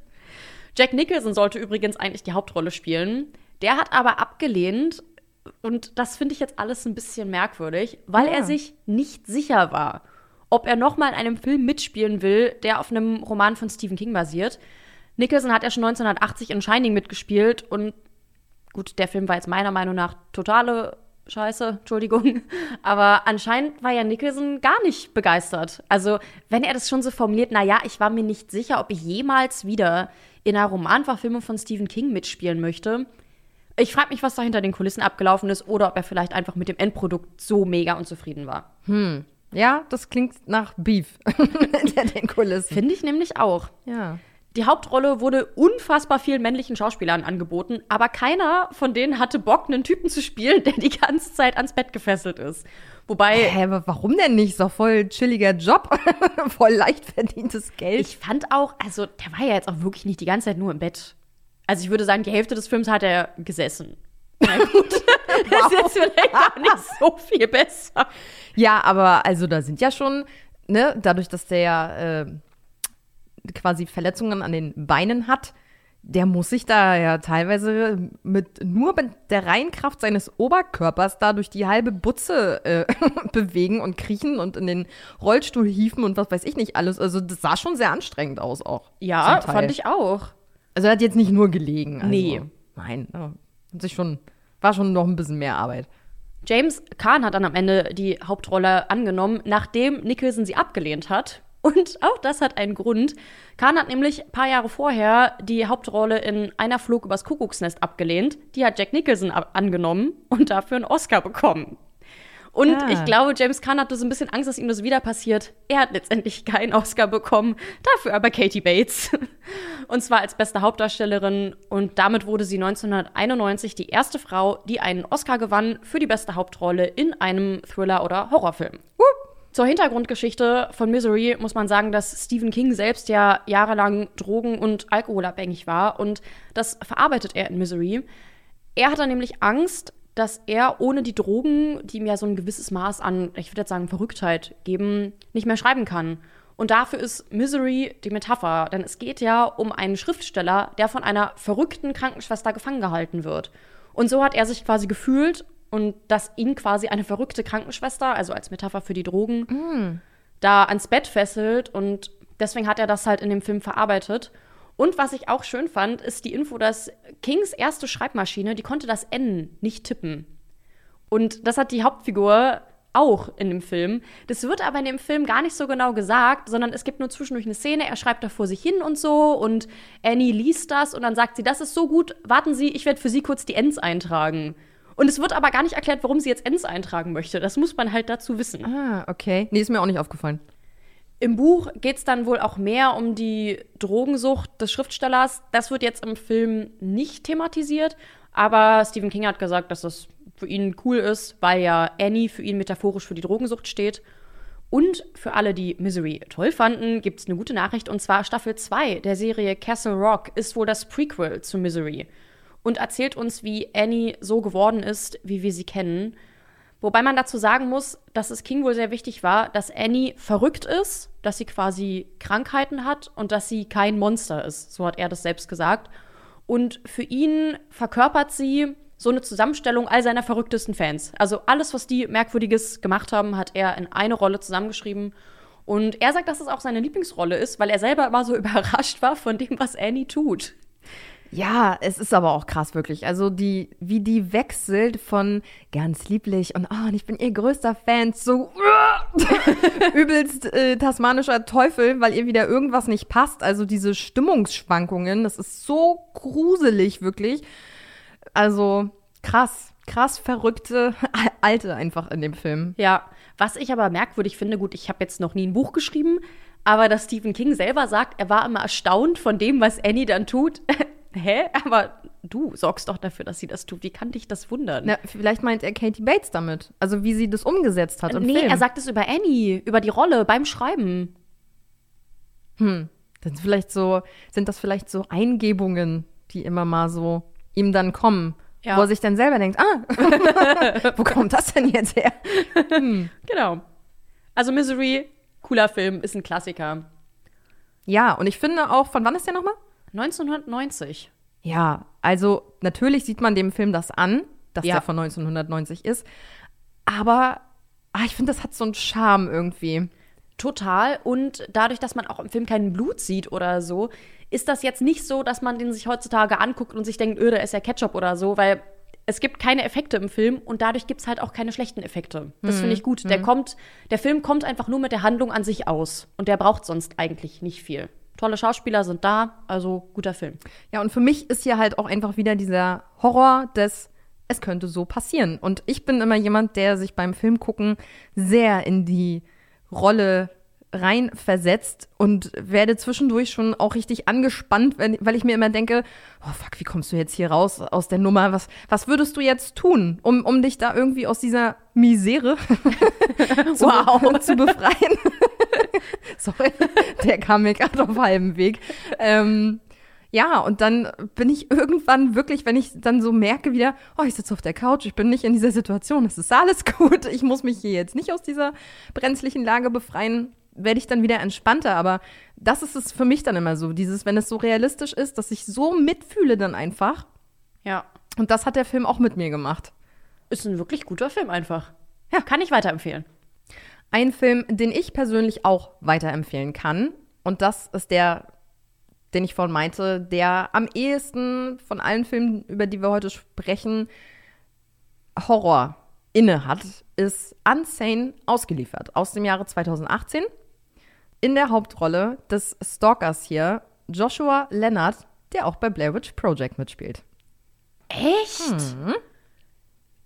Jack Nicholson sollte übrigens eigentlich die Hauptrolle spielen. Der hat aber abgelehnt. Und das finde ich jetzt alles ein bisschen merkwürdig, weil Ja. er sich nicht sicher war, ob er noch mal in einem Film mitspielen will, der auf einem Roman von Stephen King basiert. Nicholson hat ja schon 1980 in Shining mitgespielt und gut, der Film war jetzt meiner Meinung nach totale Scheiße, Entschuldigung. Aber anscheinend war ja Nicholson gar nicht begeistert. Also, wenn er das schon so formuliert, naja, ich war mir nicht sicher, ob ich jemals wieder in einer Romanverfilmung von Stephen King mitspielen möchte. Ich frage mich, was da hinter den Kulissen abgelaufen ist oder ob er vielleicht einfach mit dem Endprodukt so mega unzufrieden war. Hm. Ja, das klingt nach Beef hinter den Kulissen. Finde ich nämlich auch. Ja. Die Hauptrolle wurde unfassbar vielen männlichen Schauspielern angeboten, aber keiner von denen hatte Bock, einen Typen zu spielen, der die ganze Zeit ans Bett gefesselt ist. Wobei. Hä, aber warum denn nicht? Ist doch voll chilliger Job. voll leicht verdientes Geld. Ich fand auch, also der war ja jetzt auch wirklich nicht die ganze Zeit nur im Bett. Also ich würde sagen, die Hälfte des Films hat er gesessen. Na gut, das ist jetzt vielleicht auch nicht so viel besser. Ja, aber also da sind ja schon, ne, dadurch, dass der ja äh, quasi Verletzungen an den Beinen hat, der muss sich da ja teilweise mit nur mit der reinen Kraft seines Oberkörpers da durch die halbe Butze äh, bewegen und kriechen und in den Rollstuhl hieven und was weiß ich nicht alles. Also das sah schon sehr anstrengend aus auch. Ja, fand ich auch. Also er hat jetzt nicht nur gelegen. Also, Nee. Nein, hat sich schon, war schon noch ein bisschen mehr Arbeit. James Caan hat dann am Ende die Hauptrolle angenommen, nachdem Nicholson sie abgelehnt hat. Und auch das hat einen Grund. Caan hat nämlich ein paar Jahre vorher die Hauptrolle in Einer Flug übers Kuckucksnest abgelehnt. Die hat Jack Nicholson angenommen und dafür einen Oscar bekommen. Und Ah. ich glaube, James Caan hatte so ein bisschen Angst, dass ihm das wieder passiert. Er hat letztendlich keinen Oscar bekommen, dafür aber Katie Bates. Und zwar als beste Hauptdarstellerin. Und damit wurde sie 1991 die erste Frau, die einen Oscar gewann für die beste Hauptrolle in einem Thriller- oder Horrorfilm. Zur Hintergrundgeschichte von Misery muss man sagen, dass Stephen King selbst ja jahrelang drogen- und alkoholabhängig war und das verarbeitet er in Misery. Er hat dann nämlich Angst, dass er ohne die Drogen, die ihm ja so ein gewisses Maß an, ich würde jetzt sagen, Verrücktheit geben, nicht mehr schreiben kann. Und dafür ist Misery die Metapher, denn es geht ja um einen Schriftsteller, der von einer verrückten Krankenschwester gefangen gehalten wird. Und so hat er sich quasi gefühlt und dass ihn quasi eine verrückte Krankenschwester, also als Metapher für die Drogen, da ans Bett fesselt und deswegen hat er das halt in dem Film verarbeitet. Und was ich auch schön fand, ist die Info, dass Kings erste Schreibmaschine, die konnte das N nicht tippen. Und das hat die Hauptfigur auch in dem Film. Das wird aber in dem Film gar nicht so genau gesagt, sondern es gibt nur zwischendurch eine Szene, er schreibt da vor sich hin und so und Annie liest das und dann sagt sie, das ist so gut, warten Sie, ich werde für Sie kurz die Ns eintragen. Und es wird aber gar nicht erklärt, warum sie jetzt Ns eintragen möchte. Das muss man halt dazu wissen. Ah, okay. Nee, ist mir auch nicht aufgefallen. Im Buch geht es dann wohl auch mehr um die Drogensucht des Schriftstellers. Das wird jetzt im Film nicht thematisiert, aber Stephen King hat gesagt, dass das für ihn cool ist, weil ja Annie für ihn metaphorisch für die Drogensucht steht. Und für alle, die Misery toll fanden, gibt es eine gute Nachricht. Und zwar Staffel 2 der Serie Castle Rock ist wohl das Prequel zu Misery und erzählt uns, wie Annie so geworden ist, wie wir sie kennen. Wobei man dazu sagen muss, dass es King wohl sehr wichtig war, dass Annie verrückt ist, dass sie quasi Krankheiten hat und dass sie kein Monster ist. So hat er das selbst gesagt. Und für ihn verkörpert sie so eine Zusammenstellung all seiner verrücktesten Fans. Also alles, was die Merkwürdiges gemacht haben, hat er in eine Rolle zusammengeschrieben. Und er sagt, dass es auch seine Lieblingsrolle ist, weil er selber immer so überrascht war von dem, was Annie tut. Ja, es ist aber auch krass, wirklich. Also, die, wie die wechselt von ganz lieblich und oh, ich bin ihr größter Fan zu übelst äh, tasmanischer Teufel, weil ihr wieder irgendwas nicht passt. Also, diese Stimmungsschwankungen, das ist so gruselig, wirklich. Also, krass, krass verrückte Alte einfach in dem Film. Ja, was ich aber merkwürdig finde, gut, ich habe jetzt noch nie ein Buch geschrieben, aber dass Stephen King selber sagt, er war immer erstaunt von dem, was Annie dann tut. Hä? Aber du sorgst doch dafür, dass sie das tut. Wie kann dich das wundern? Na, vielleicht meint er Katie Bates damit. Also wie sie das umgesetzt hat im nee, Film. er sagt es über Annie, über die Rolle beim Schreiben. Hm. Sind, vielleicht so, sind das vielleicht so Eingebungen, die immer mal so ihm dann kommen? Ja. Wo er sich dann selber denkt, ah, wo kommt das denn jetzt her? Hm. Genau. Also Misery, cooler Film, ist ein Klassiker. Ja, und ich finde auch, von wann ist der nochmal? 1990. Ja, also natürlich sieht man dem Film das an, dass Ja. der von 1990 ist. Aber ah, ich finde, das hat so einen Charme irgendwie. Total. Und dadurch, dass man auch im Film kein Blut sieht oder so, ist das jetzt nicht so, dass man den sich heutzutage anguckt und sich denkt, öh, da ist ja Ketchup oder so, weil es gibt keine Effekte im Film und dadurch gibt es halt auch keine schlechten Effekte. Das Hm, finde ich gut. Der hm. kommt, der Film kommt einfach nur mit der Handlung an sich aus und der braucht sonst eigentlich nicht viel. Tolle Schauspieler sind da, also guter Film. Ja, und für mich ist hier halt auch einfach wieder dieser Horror des es könnte so passieren. Und ich bin immer jemand, der sich beim Film gucken sehr in die Rolle reinversetzt und werde zwischendurch schon auch richtig angespannt, wenn, weil ich mir immer denke, oh fuck, wie kommst du jetzt hier raus aus der Nummer? Was, was würdest du jetzt tun, um, um dich da irgendwie aus dieser Misere zu, Wow. zu befreien? Sorry, der kam mir gerade auf halbem Weg. Ähm, ja, und dann bin ich irgendwann wirklich, wenn ich dann so merke wieder, oh, ich sitze auf der Couch, ich bin nicht in dieser Situation, es ist alles gut, ich muss mich hier jetzt nicht aus dieser brenzlichen Lage befreien, werde ich dann wieder entspannter. Aber das ist es für mich dann immer so, dieses, wenn es so realistisch ist, dass ich so mitfühle dann einfach. Ja. Und das hat der Film auch mit mir gemacht. Ist ein wirklich guter Film einfach. Ja, kann ich weiterempfehlen. Ein Film, den ich persönlich auch weiterempfehlen kann. Und das ist der, den ich vorhin meinte, der am ehesten von allen Filmen, über die wir heute sprechen, Horror inne hat, ist Unsane ausgeliefert aus dem Jahre 2018. In der Hauptrolle des Stalkers hier, Joshua Leonard, der auch bei Blair Witch Project mitspielt. Echt? Hm.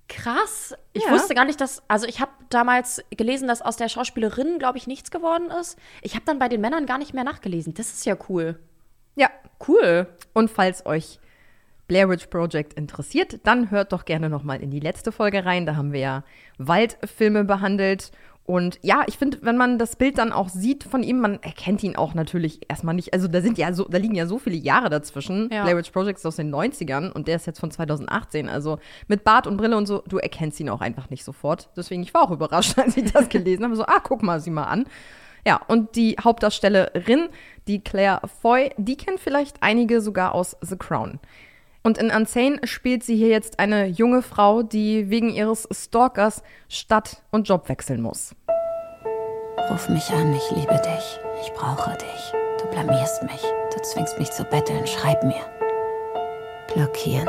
Krass. Ich Ja. wusste gar nicht, dass. Also, ich habe damals gelesen, dass aus der Schauspielerin, glaube ich, nichts geworden ist. Ich habe dann bei den Männern gar nicht mehr nachgelesen. Das ist ja cool. Ja. Cool. Und falls euch Blair Witch Project interessiert, dann hört doch gerne noch mal in die letzte Folge rein. Da haben wir ja Waldfilme behandelt. Und ja, ich finde, wenn man das Bild dann auch sieht von ihm, man erkennt ihn auch natürlich erstmal nicht. Also da sind ja so, da liegen ja so viele Jahre dazwischen. Ja. Blair Witch Project ist aus den 90ern und der ist jetzt von 2018. Also mit Bart und Brille und so, du erkennst ihn auch einfach nicht sofort. Deswegen, ich war auch überrascht, als ich das gelesen habe. So, ah, guck mal, sieh mal an. Ja, und die Hauptdarstellerin, die Claire Foy, die kennt vielleicht einige sogar aus The Crown. Und in Unsane spielt sie hier jetzt eine junge Frau, die wegen ihres Stalkers Stadt und Job wechseln muss. Ruf mich an, ich liebe dich. Ich brauche dich. Du blamierst mich. Du zwingst mich zu betteln. Schreib mir. Blockieren.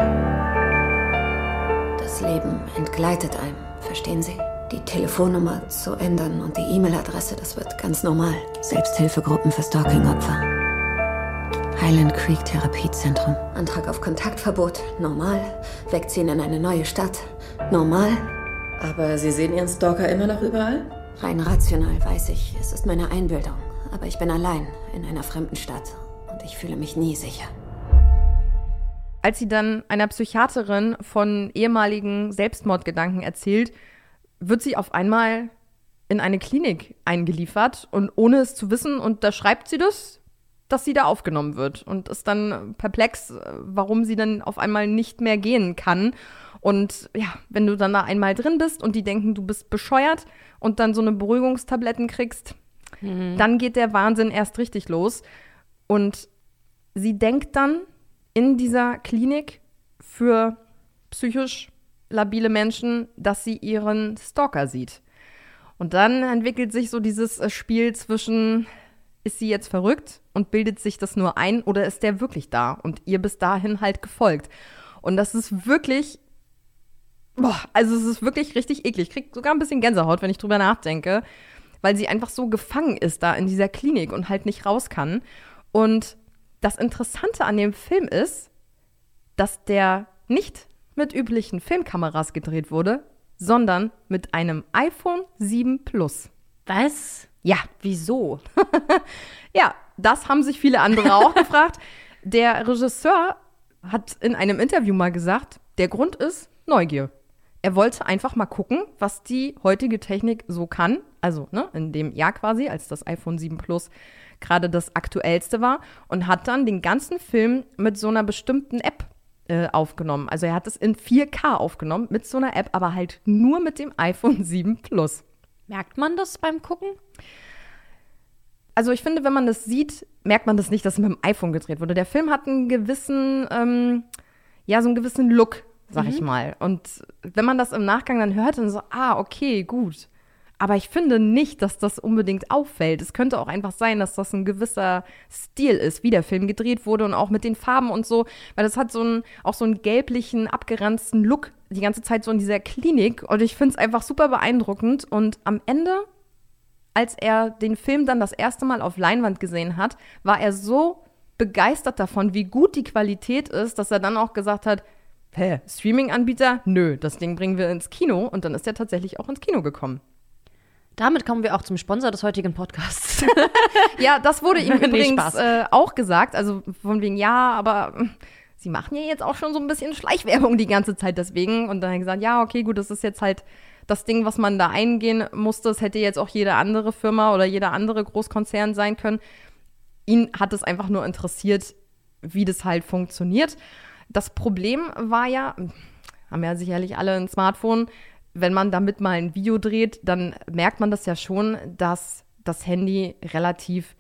Das Leben entgleitet einem, verstehen Sie? Die Telefonnummer zu ändern und die E-Mail-Adresse, das wird ganz normal. Selbsthilfegruppen für Stalking-Opfer. Highland Creek Therapiezentrum. Antrag auf Kontaktverbot. Normal. Wegziehen in eine neue Stadt. Normal. Aber Sie sehen Ihren Stalker immer noch überall? Rein rational weiß ich, es ist meine Einbildung. Aber ich bin allein in einer fremden Stadt und ich fühle mich nie sicher. Als sie dann einer Psychiaterin von ehemaligen Selbstmordgedanken erzählt, wird sie auf einmal in eine Klinik eingeliefert und ohne es zu wissen, und da schreibt sie das, dass sie da aufgenommen wird und ist dann perplex, warum sie dann auf einmal nicht mehr gehen kann. Und ja, wenn du dann da einmal drin bist und die denken, du bist bescheuert und dann so eine Beruhigungstabletten kriegst, mhm. dann geht der Wahnsinn erst richtig los. Und sie denkt dann in dieser Klinik für psychisch labile Menschen, dass sie ihren Stalker sieht. Und dann entwickelt sich so dieses äh, Spiel zwischen, ist sie jetzt verrückt und bildet sich das nur ein oder ist der wirklich da und ihr bis dahin halt gefolgt? Und das ist wirklich, boah, also es ist wirklich richtig eklig. Ich krieg sogar ein bisschen Gänsehaut, wenn ich drüber nachdenke, weil sie einfach so gefangen ist da in dieser Klinik und halt nicht raus kann. Und das Interessante an dem Film ist, dass der nicht mit üblichen Filmkameras gedreht wurde, sondern mit einem iPhone 7 Plus. Was? Ja. Wieso? ja, das haben sich viele andere auch gefragt. Der Regisseur hat in einem Interview mal gesagt, der Grund ist Neugier. Er wollte einfach mal gucken, was die heutige Technik so kann. Also ne, in dem Jahr quasi, als das iPhone 7 Plus gerade das aktuellste war. Und hat dann den ganzen Film mit so einer bestimmten App äh, aufgenommen. Also er hat es in 4K aufgenommen mit so einer App, aber halt nur mit dem iPhone 7 Plus. Merkt man das beim Gucken? Also ich finde, wenn man das sieht, merkt man das nicht, dass es mit dem iPhone gedreht wurde. Der Film hat einen gewissen, ähm, ja, so einen gewissen Look, sag mhm. ich mal. Und wenn man das im Nachgang dann hört, dann so, ah, okay, gut. Aber ich finde nicht, dass das unbedingt auffällt. Es könnte auch einfach sein, dass das ein gewisser Stil ist, wie der Film gedreht wurde und auch mit den Farben und so, weil das hat so einen, auch so einen gelblichen, abgeranzten Look die ganze Zeit so in dieser Klinik. Und ich finde es einfach super beeindruckend. Und am Ende, als er den Film dann das erste Mal auf Leinwand gesehen hat, war er so begeistert davon, wie gut die Qualität ist, dass er dann auch gesagt hat, hä, Streaming-Anbieter? Nö, das Ding bringen wir ins Kino. Und dann ist er tatsächlich auch ins Kino gekommen. Damit kommen wir auch zum Sponsor des heutigen Podcasts. ja, das wurde ihm übrigens äh, auch gesagt. Also von wegen, ja, aber sie machen ja jetzt auch schon so ein bisschen Schleichwerbung die ganze Zeit deswegen. Und dann gesagt, ja, okay, gut, das ist jetzt halt das Ding, was man da eingehen musste. Das hätte jetzt auch jede andere Firma oder jeder andere Großkonzern sein können. Ihn hat es einfach nur interessiert, wie das halt funktioniert. Das Problem war ja, haben ja sicherlich alle ein Smartphone, wenn man damit mal ein Video dreht, dann merkt man das ja schon, dass das Handy relativ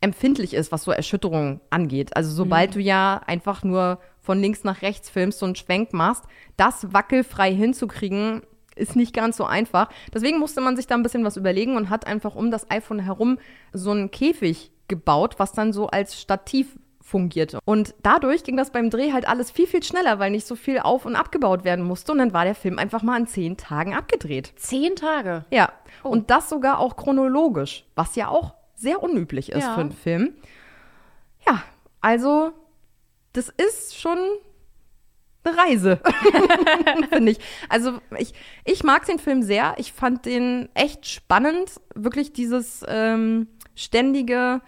empfindlich ist, was so Erschütterungen angeht. Also sobald mhm. du ja einfach nur von links nach rechts filmst, so einen Schwenk machst, das wackelfrei hinzukriegen, ist nicht ganz so einfach. Deswegen musste man sich da ein bisschen was überlegen und hat einfach um das iPhone herum so einen Käfig gebaut, was dann so als Stativ fungierte. Und dadurch ging das beim Dreh halt alles viel, viel schneller, weil nicht so viel auf- und abgebaut werden musste. Und dann war der Film einfach mal in zehn Tagen abgedreht. Zehn Tage? Ja. Oh. Und das sogar auch chronologisch, was ja auch sehr unüblich ist ja. für einen Film. Ja, also das ist schon eine Reise, finde ich. Also ich, ich mag den Film sehr. Ich fand den echt spannend. Wirklich dieses ähm, ständige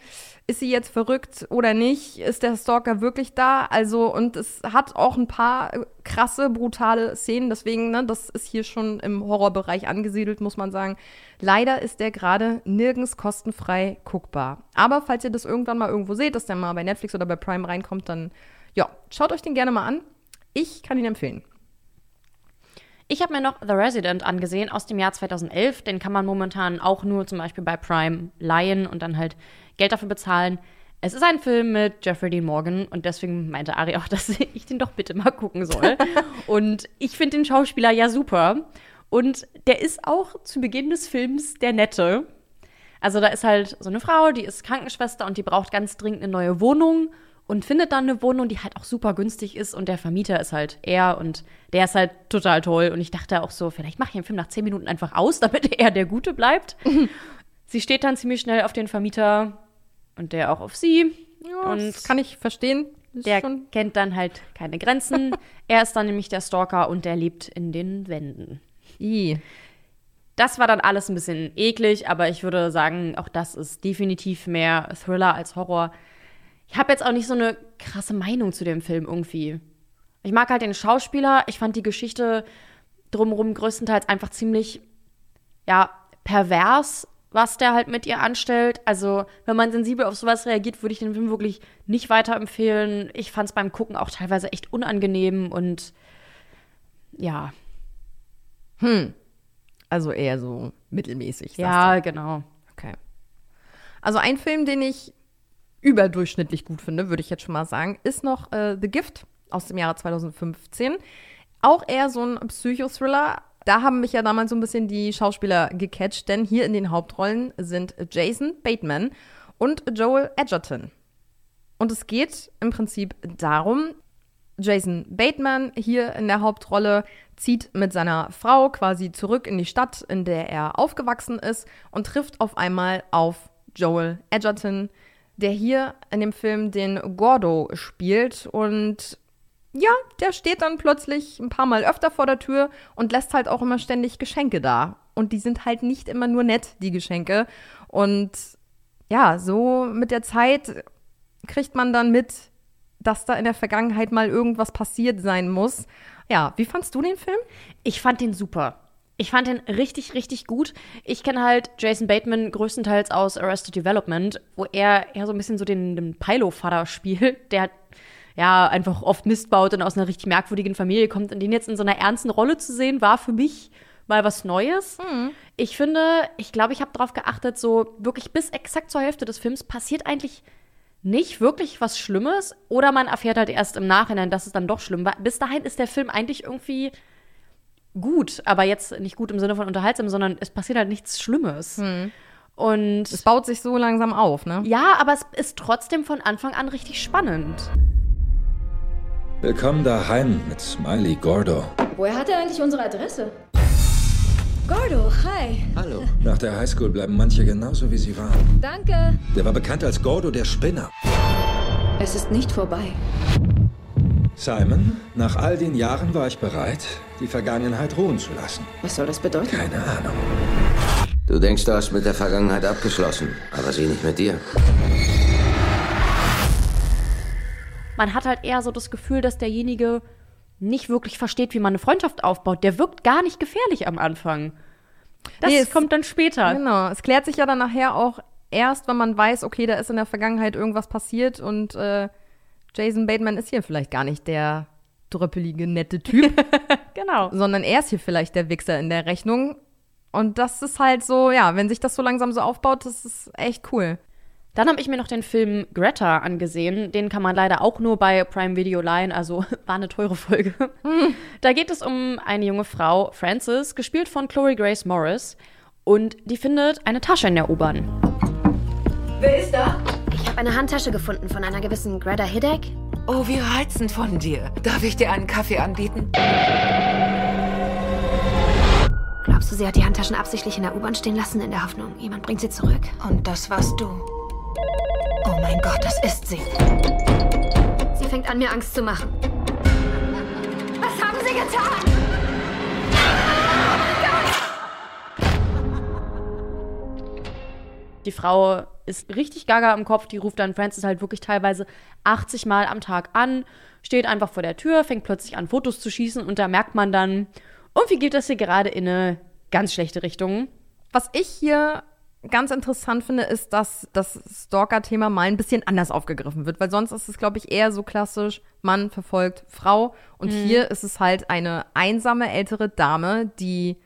ist sie jetzt verrückt oder nicht? Ist der Stalker wirklich da? Also, und es hat auch ein paar krasse, brutale Szenen. Deswegen, ne, das ist hier schon im Horrorbereich angesiedelt, muss man sagen. Leider ist der gerade nirgends kostenfrei guckbar. Aber falls ihr das irgendwann mal irgendwo seht, dass der mal bei Netflix oder bei Prime reinkommt, dann ja, schaut euch den gerne mal an. Ich kann ihn empfehlen. Ich habe mir noch The Resident angesehen aus dem Jahr 2011. Den kann man momentan auch nur zum Beispiel bei Prime leihen und dann halt Geld dafür bezahlen. Es ist ein Film mit Jeffrey Dean Morgan und deswegen meinte Ari auch, dass ich den doch bitte mal gucken soll. und ich finde den Schauspieler ja super. Und der ist auch zu Beginn des Films der Nette. Also da ist halt so eine Frau, die ist Krankenschwester und die braucht ganz dringend eine neue Wohnung und findet dann eine Wohnung, die halt auch super günstig ist und der Vermieter ist halt er und der ist halt total toll und ich dachte auch so, vielleicht mache ich den Film nach zehn Minuten einfach aus, damit er der Gute bleibt. sie steht dann ziemlich schnell auf den Vermieter und der auch auf sie. Ja, und das kann ich verstehen. Ist der kennt dann halt keine Grenzen. er ist dann nämlich der Stalker und der lebt in den Wänden. I. Das war dann alles ein bisschen eklig, aber ich würde sagen, auch das ist definitiv mehr Thriller als Horror. Ich habe jetzt auch nicht so eine krasse Meinung zu dem Film irgendwie. Ich mag halt den Schauspieler. Ich fand die Geschichte drumherum größtenteils einfach ziemlich, ja, pervers, was der halt mit ihr anstellt. Also, wenn man sensibel auf sowas reagiert, würde ich den Film wirklich nicht weiterempfehlen. Ich fand es beim Gucken auch teilweise echt unangenehm und ja. Hm. Also eher so mittelmäßig. sagst Ja, du. genau. Okay. Also ein Film, den ich überdurchschnittlich gut finde, würde ich jetzt schon mal sagen, ist noch äh, The Gift aus dem Jahre 2015. Auch eher so ein Psychothriller. Da haben mich ja damals so ein bisschen die Schauspieler gecatcht, denn hier in den Hauptrollen sind Jason Bateman und Joel Edgerton. Und es geht im Prinzip darum, Jason Bateman hier in der Hauptrolle zieht mit seiner Frau quasi zurück in die Stadt, in der er aufgewachsen ist und trifft auf einmal auf Joel Edgerton, der hier in dem Film den Gordo spielt und ja, der steht dann plötzlich ein paar Mal öfter vor der Tür und lässt halt auch immer ständig Geschenke da. Und die sind halt nicht immer nur nett, die Geschenke. Und ja, so mit der Zeit kriegt man dann mit, dass da in der Vergangenheit mal irgendwas passiert sein muss. Ja, wie fandst du den Film? Ich fand den super. Ich fand den richtig, richtig gut. Ich kenne halt Jason Bateman größtenteils aus Arrested Development, wo er eher so ein bisschen so den, den Pilo-Vater spielt, der ja einfach oft Mist baut und aus einer richtig merkwürdigen Familie kommt. Und den jetzt in so einer ernsten Rolle zu sehen, war für mich mal was Neues. Ich finde, ich glaube, ich habe darauf geachtet, so wirklich bis exakt zur Hälfte des Films passiert eigentlich nicht wirklich was Schlimmes oder man erfährt halt erst im Nachhinein, dass es dann doch schlimm war. Bis dahin ist der Film eigentlich irgendwie gut, aber jetzt nicht gut im Sinne von unterhaltsam, sondern es passiert halt nichts Schlimmes. Und es baut sich so langsam auf, ne? Ja, aber es ist trotzdem von Anfang an richtig spannend. Willkommen daheim mit Smiley Gordo. Woher hat er eigentlich unsere Adresse? Gordo, hi. Hallo. Nach der Highschool bleiben manche genauso, wie sie waren. Danke. Der war bekannt als Gordo der Spinner. Es ist nicht vorbei. Simon, nach all den Jahren war ich bereit, die Vergangenheit ruhen zu lassen. Was soll das bedeuten? Keine Ahnung. Du denkst, du hast mit der Vergangenheit abgeschlossen, aber sie nicht mit dir. Man hat halt eher so das Gefühl, dass derjenige nicht wirklich versteht, wie man eine Freundschaft aufbaut. Der wirkt gar nicht gefährlich am Anfang. Das Nee, es- kommt dann später. Genau. Es klärt sich ja dann nachher auch erst, wenn man weiß, okay, da ist in der Vergangenheit irgendwas passiert und äh, Jason Bateman ist hier vielleicht gar nicht der dröppelige, nette Typ. genau. Sondern er ist hier vielleicht der Wichser in der Rechnung. Und das ist halt so, ja, wenn sich das so langsam so aufbaut, das ist echt cool. Dann habe ich mir noch den Film Greta angesehen. Den kann man leider auch nur bei Prime Video leihen, also war eine teure Folge. Da geht es um eine junge Frau, Frances, gespielt von Chloe Grace Morris. Und die findet eine Tasche in der U-Bahn. Wer ist da? Ich habe eine Handtasche gefunden von einer gewissen Greta Hiddek. Oh, wie reizend von dir. Darf ich dir einen Kaffee anbieten? Glaubst du, sie hat die Handtaschen absichtlich in der U-Bahn stehen lassen, in der Hoffnung, jemand bringt sie zurück? Und das warst du. Oh mein Gott, das ist sie. Sie fängt an, mir Angst zu machen. Was haben Sie getan? Die Frau ist richtig gaga im Kopf, die ruft dann Frances halt wirklich teilweise 80 Mal am Tag an, steht einfach vor der Tür, fängt plötzlich an, Fotos zu schießen und da merkt man dann, irgendwie geht das hier gerade in eine ganz schlechte Richtung. Was ich hier ganz interessant finde, ist, dass das Stalker-Thema mal ein bisschen anders aufgegriffen wird, weil sonst ist es, glaube ich, eher so klassisch, Mann verfolgt Frau und Mhm. hier ist es halt eine einsame ältere Dame, die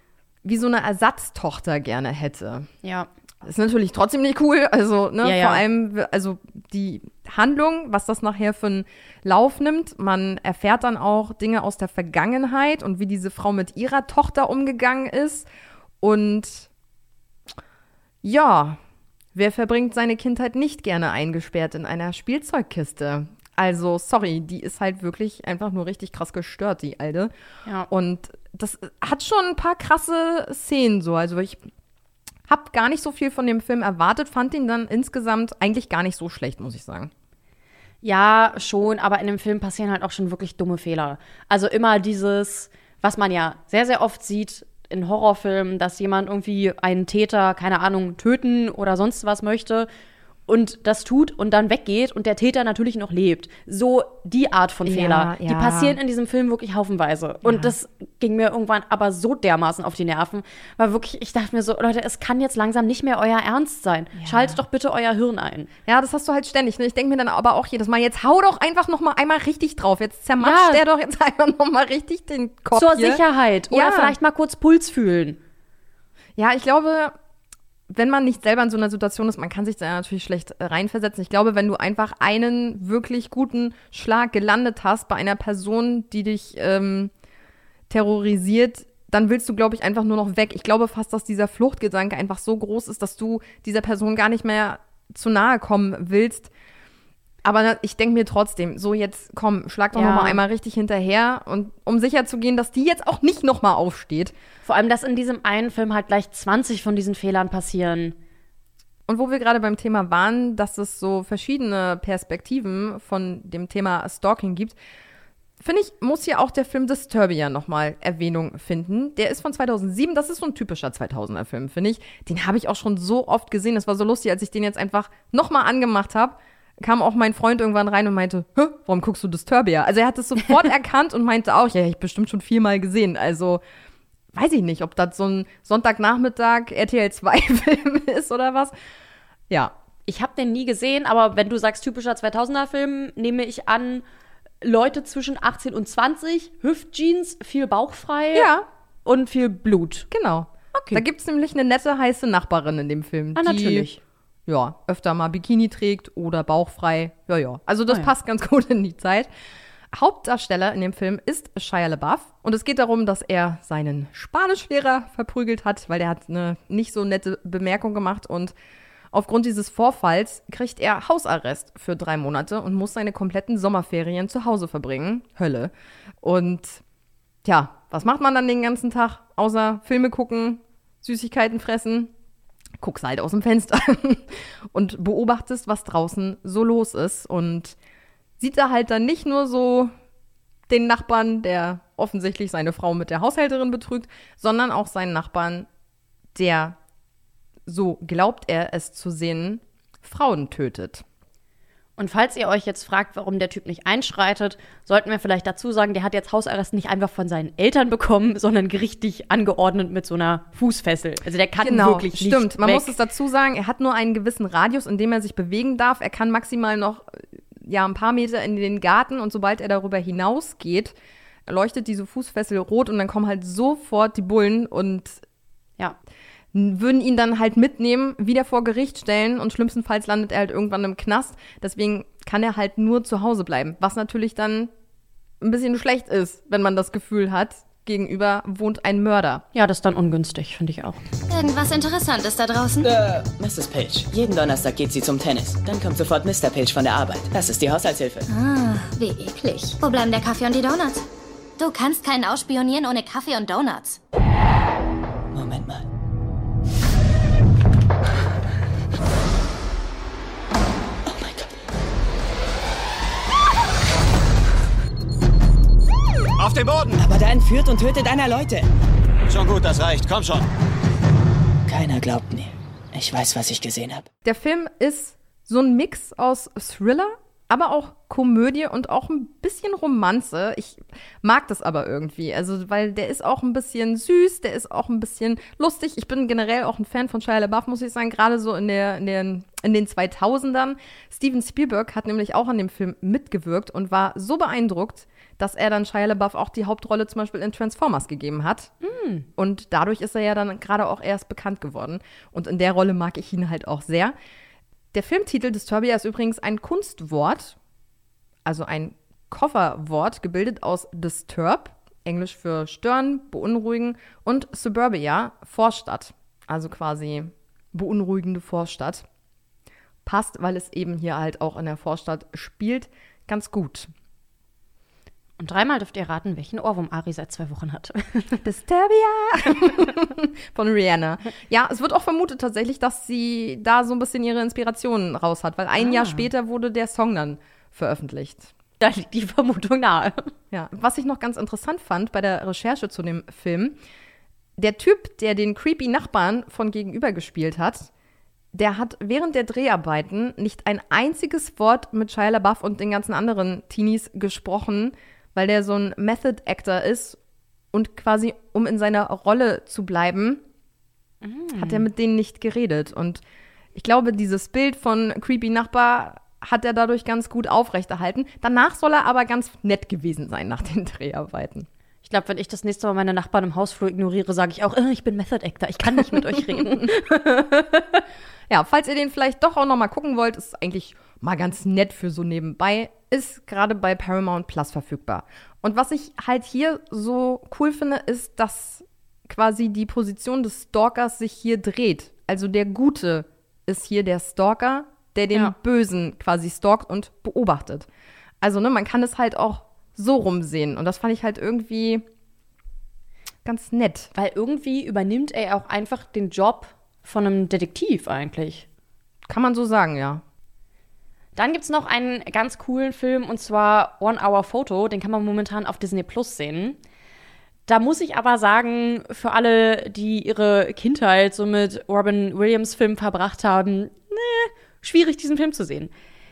wie so eine Ersatztochter gerne hätte. Ja. Ist natürlich trotzdem nicht cool, also ne, Ja, ja. vor allem also die Handlung, was das nachher für einen Lauf nimmt. Man erfährt dann auch Dinge aus der Vergangenheit und wie diese Frau mit ihrer Tochter umgegangen ist und ja, Wer verbringt seine Kindheit nicht gerne eingesperrt in einer Spielzeugkiste? Also, sorry, die ist halt wirklich einfach nur richtig krass gestört, die Alte. Ja. Und das hat schon ein paar krasse Szenen so. Also, ich habe gar nicht so viel von dem Film erwartet, fand ihn dann insgesamt eigentlich gar nicht so schlecht, muss ich sagen. Ja, schon, aber in dem Film passieren halt auch schon wirklich dumme Fehler. Also immer dieses, was man ja sehr, sehr oft sieht in Horrorfilmen, dass jemand irgendwie einen Täter, keine Ahnung, töten oder sonst was möchte und das tut und dann weggeht und der Täter natürlich noch lebt. So die Art von Ja, Fehler, die ja. passieren in diesem Film wirklich haufenweise. Und das ging mir irgendwann aber so dermaßen auf die Nerven, weil wirklich, ich dachte mir so, Leute, es kann jetzt langsam nicht mehr euer Ernst sein. Schaltet doch bitte euer Hirn ein. Ja, das hast du halt ständig. Ne? Ich denke mir dann aber auch jedes Mal, jetzt hau doch einfach noch mal einmal richtig drauf. Jetzt zermatscht Ja. der doch jetzt einfach noch mal richtig den Kopf Zur hier. Sicherheit. Oder Ja. vielleicht mal kurz Puls fühlen. Ja, ich glaube, wenn man nicht selber in so einer Situation ist, man kann sich da natürlich schlecht äh, reinversetzen. Ich glaube, wenn du einfach einen wirklich guten Schlag gelandet hast bei einer Person, die dich ähm, terrorisiert, dann willst du, glaube ich, einfach nur noch weg. Ich glaube fast, dass dieser Fluchtgedanke einfach so groß ist, dass du dieser Person gar nicht mehr zu nahe kommen willst. Aber ich denke mir trotzdem, so jetzt komm, schlag doch Ja. noch mal einmal richtig hinterher und um sicher zu gehen, dass die jetzt auch nicht noch mal aufsteht. Vor allem, dass in diesem einen Film halt gleich 20 von diesen Fehlern passieren. Und wo wir gerade beim Thema waren, dass es so verschiedene Perspektiven von dem Thema Stalking gibt, finde ich, muss hier auch der Film Disturbia nochmal Erwähnung finden. Der ist von 2007, das ist so ein typischer 2000er-Film, finde ich. Den habe ich auch schon so oft gesehen. Das war so lustig, als ich den jetzt einfach nochmal angemacht habe, kam auch mein Freund irgendwann rein und meinte, Hä, warum guckst du Disturbia? Also er hat es sofort erkannt und meinte auch, ja, ich bestimmt schon viermal gesehen. Also weiß ich nicht, ob das so ein Sonntagnachmittag RTL 2 Film ist oder was. Ja. Ich habe den nie gesehen, aber wenn du sagst typischer 2000er-Film, nehme ich an, Leute zwischen 18 und 20, Hüftjeans, viel bauchfrei Ja. und viel Blut. Genau. Da gibt es nämlich eine nette, heiße Nachbarin in dem Film. Ah, natürlich. Ja, öfter mal Bikini trägt oder bauchfrei. Ja, ja. Also das Ah, ja. passt ganz gut in die Zeit. Hauptdarsteller in dem Film ist Shia LaBeouf. Und es geht darum, dass er seinen Spanischlehrer verprügelt hat, weil der hat eine nicht so nette Bemerkung gemacht. Und aufgrund dieses Vorfalls kriegt er Hausarrest für drei Monate und muss seine kompletten Sommerferien zu Hause verbringen. Hölle. Und Tja, was macht man dann den ganzen Tag, außer Filme gucken, Süßigkeiten fressen? Guckst halt aus dem Fenster und beobachtest, was draußen so los ist. Und sieht da halt dann nicht nur so den Nachbarn, der offensichtlich seine Frau mit der Haushälterin betrügt, sondern auch seinen Nachbarn, der, so glaubt er es zu sehen, Frauen tötet. Und falls ihr euch jetzt fragt, warum der Typ nicht einschreitet, sollten wir vielleicht dazu sagen, der hat jetzt Hausarrest nicht einfach von seinen Eltern bekommen, sondern gerichtlich angeordnet mit so einer Fußfessel. Also der kann genau, wirklich nicht stimmt. Man weg. muss es dazu sagen, er hat nur einen gewissen Radius, in dem er sich bewegen darf. Er kann maximal noch ja ein paar Meter in den Garten und sobald er darüber hinausgeht, leuchtet diese Fußfessel rot und dann kommen halt sofort die Bullen und würden ihn dann halt mitnehmen, wieder vor Gericht stellen und schlimmstenfalls landet er halt irgendwann im Knast. Deswegen kann er halt nur zu Hause bleiben, was natürlich dann ein bisschen schlecht ist, wenn man das Gefühl hat, gegenüber wohnt ein Mörder. Ja, das ist dann ungünstig, finde ich auch. Irgendwas Interessantes da draußen? Äh, Mrs. Page. Jeden Donnerstag geht sie zum Tennis. Dann kommt sofort Mr. Page von der Arbeit. Das ist die Haushaltshilfe. Ah, wie eklig. Wo bleiben der Kaffee und die Donuts? Du kannst keinen ausspionieren ohne Kaffee und Donuts. Auf den Boden! Aber da entführt und tötet einer Leute. Schon gut, das reicht. Komm schon. Keiner glaubt mir. Ich weiß, was ich gesehen habe. Der Film ist so ein Mix aus Thriller, aber auch Komödie und auch ein bisschen Romanze. Ich mag das aber irgendwie. Also, weil der ist auch ein bisschen süß, der ist auch ein bisschen lustig. Ich bin generell auch ein Fan von Shia LaBeouf, muss ich sagen, gerade so in, der, in, den, in den 2000ern. Steven Spielberg hat nämlich auch an dem Film mitgewirkt und war so beeindruckt, dass er dann Shia LaBeouf auch die Hauptrolle zum Beispiel in Transformers gegeben hat. Und dadurch ist er ja dann gerade auch erst bekannt geworden. Und in der Rolle mag ich ihn halt auch sehr. Der Filmtitel Disturbia ist übrigens ein Kunstwort, also ein Kofferwort, gebildet aus disturb, Englisch für stören, beunruhigen, und suburbia, Vorstadt, also quasi beunruhigende Vorstadt. passt, weil es eben hier halt auch in der Vorstadt spielt, ganz gut. Und dreimal dürft ihr raten, welchen Ohrwurm Ari seit zwei Wochen hat. Disturbia von Rihanna. Ja, es wird auch vermutet tatsächlich, dass sie da so ein bisschen ihre Inspirationen raus hat, weil ein Ah. Jahr später wurde der Song dann veröffentlicht. Da liegt die Vermutung nahe. Ja, was ich noch ganz interessant fand bei der Recherche zu dem Film, der Typ, der den creepy Nachbarn von gegenüber gespielt hat, der hat während der Dreharbeiten nicht ein einziges Wort mit Shia LaBeouf und den ganzen anderen Teenies gesprochen, weil der so ein Method Actor ist und quasi, um in seiner Rolle zu bleiben, hat er mit denen nicht geredet. Und ich glaube, dieses Bild von creepy Nachbar hat er dadurch ganz gut aufrechterhalten. Danach soll er aber ganz nett gewesen sein nach den Dreharbeiten. Ich glaube, wenn ich das nächste Mal meine Nachbarn im Hausflur ignoriere, sage ich auch, äh, ich bin Method Actor, ich kann nicht mit euch reden. Ja, falls ihr den vielleicht doch auch noch mal gucken wollt, ist eigentlich mal ganz nett für so nebenbei, ist gerade bei Paramount Plus verfügbar. Und was ich halt hier so cool finde, ist, dass quasi die Position des Stalkers sich hier dreht. Also der Gute ist hier der Stalker, der den Ja. Bösen quasi stalkt und beobachtet. Also, ne, man kann es halt auch so rumsehen. Und das fand ich halt irgendwie ganz nett. Weil irgendwie übernimmt er auch einfach den Job von einem Detektiv eigentlich. Kann man so sagen, ja. Dann gibt es noch einen ganz coolen Film und zwar One Hour Photo. Den kann man momentan auf Disney Plus sehen. Da muss ich aber sagen, für alle, die ihre Kindheit so mit Robin Williams Filmen verbracht haben, nee, schwierig, diesen Film zu sehen.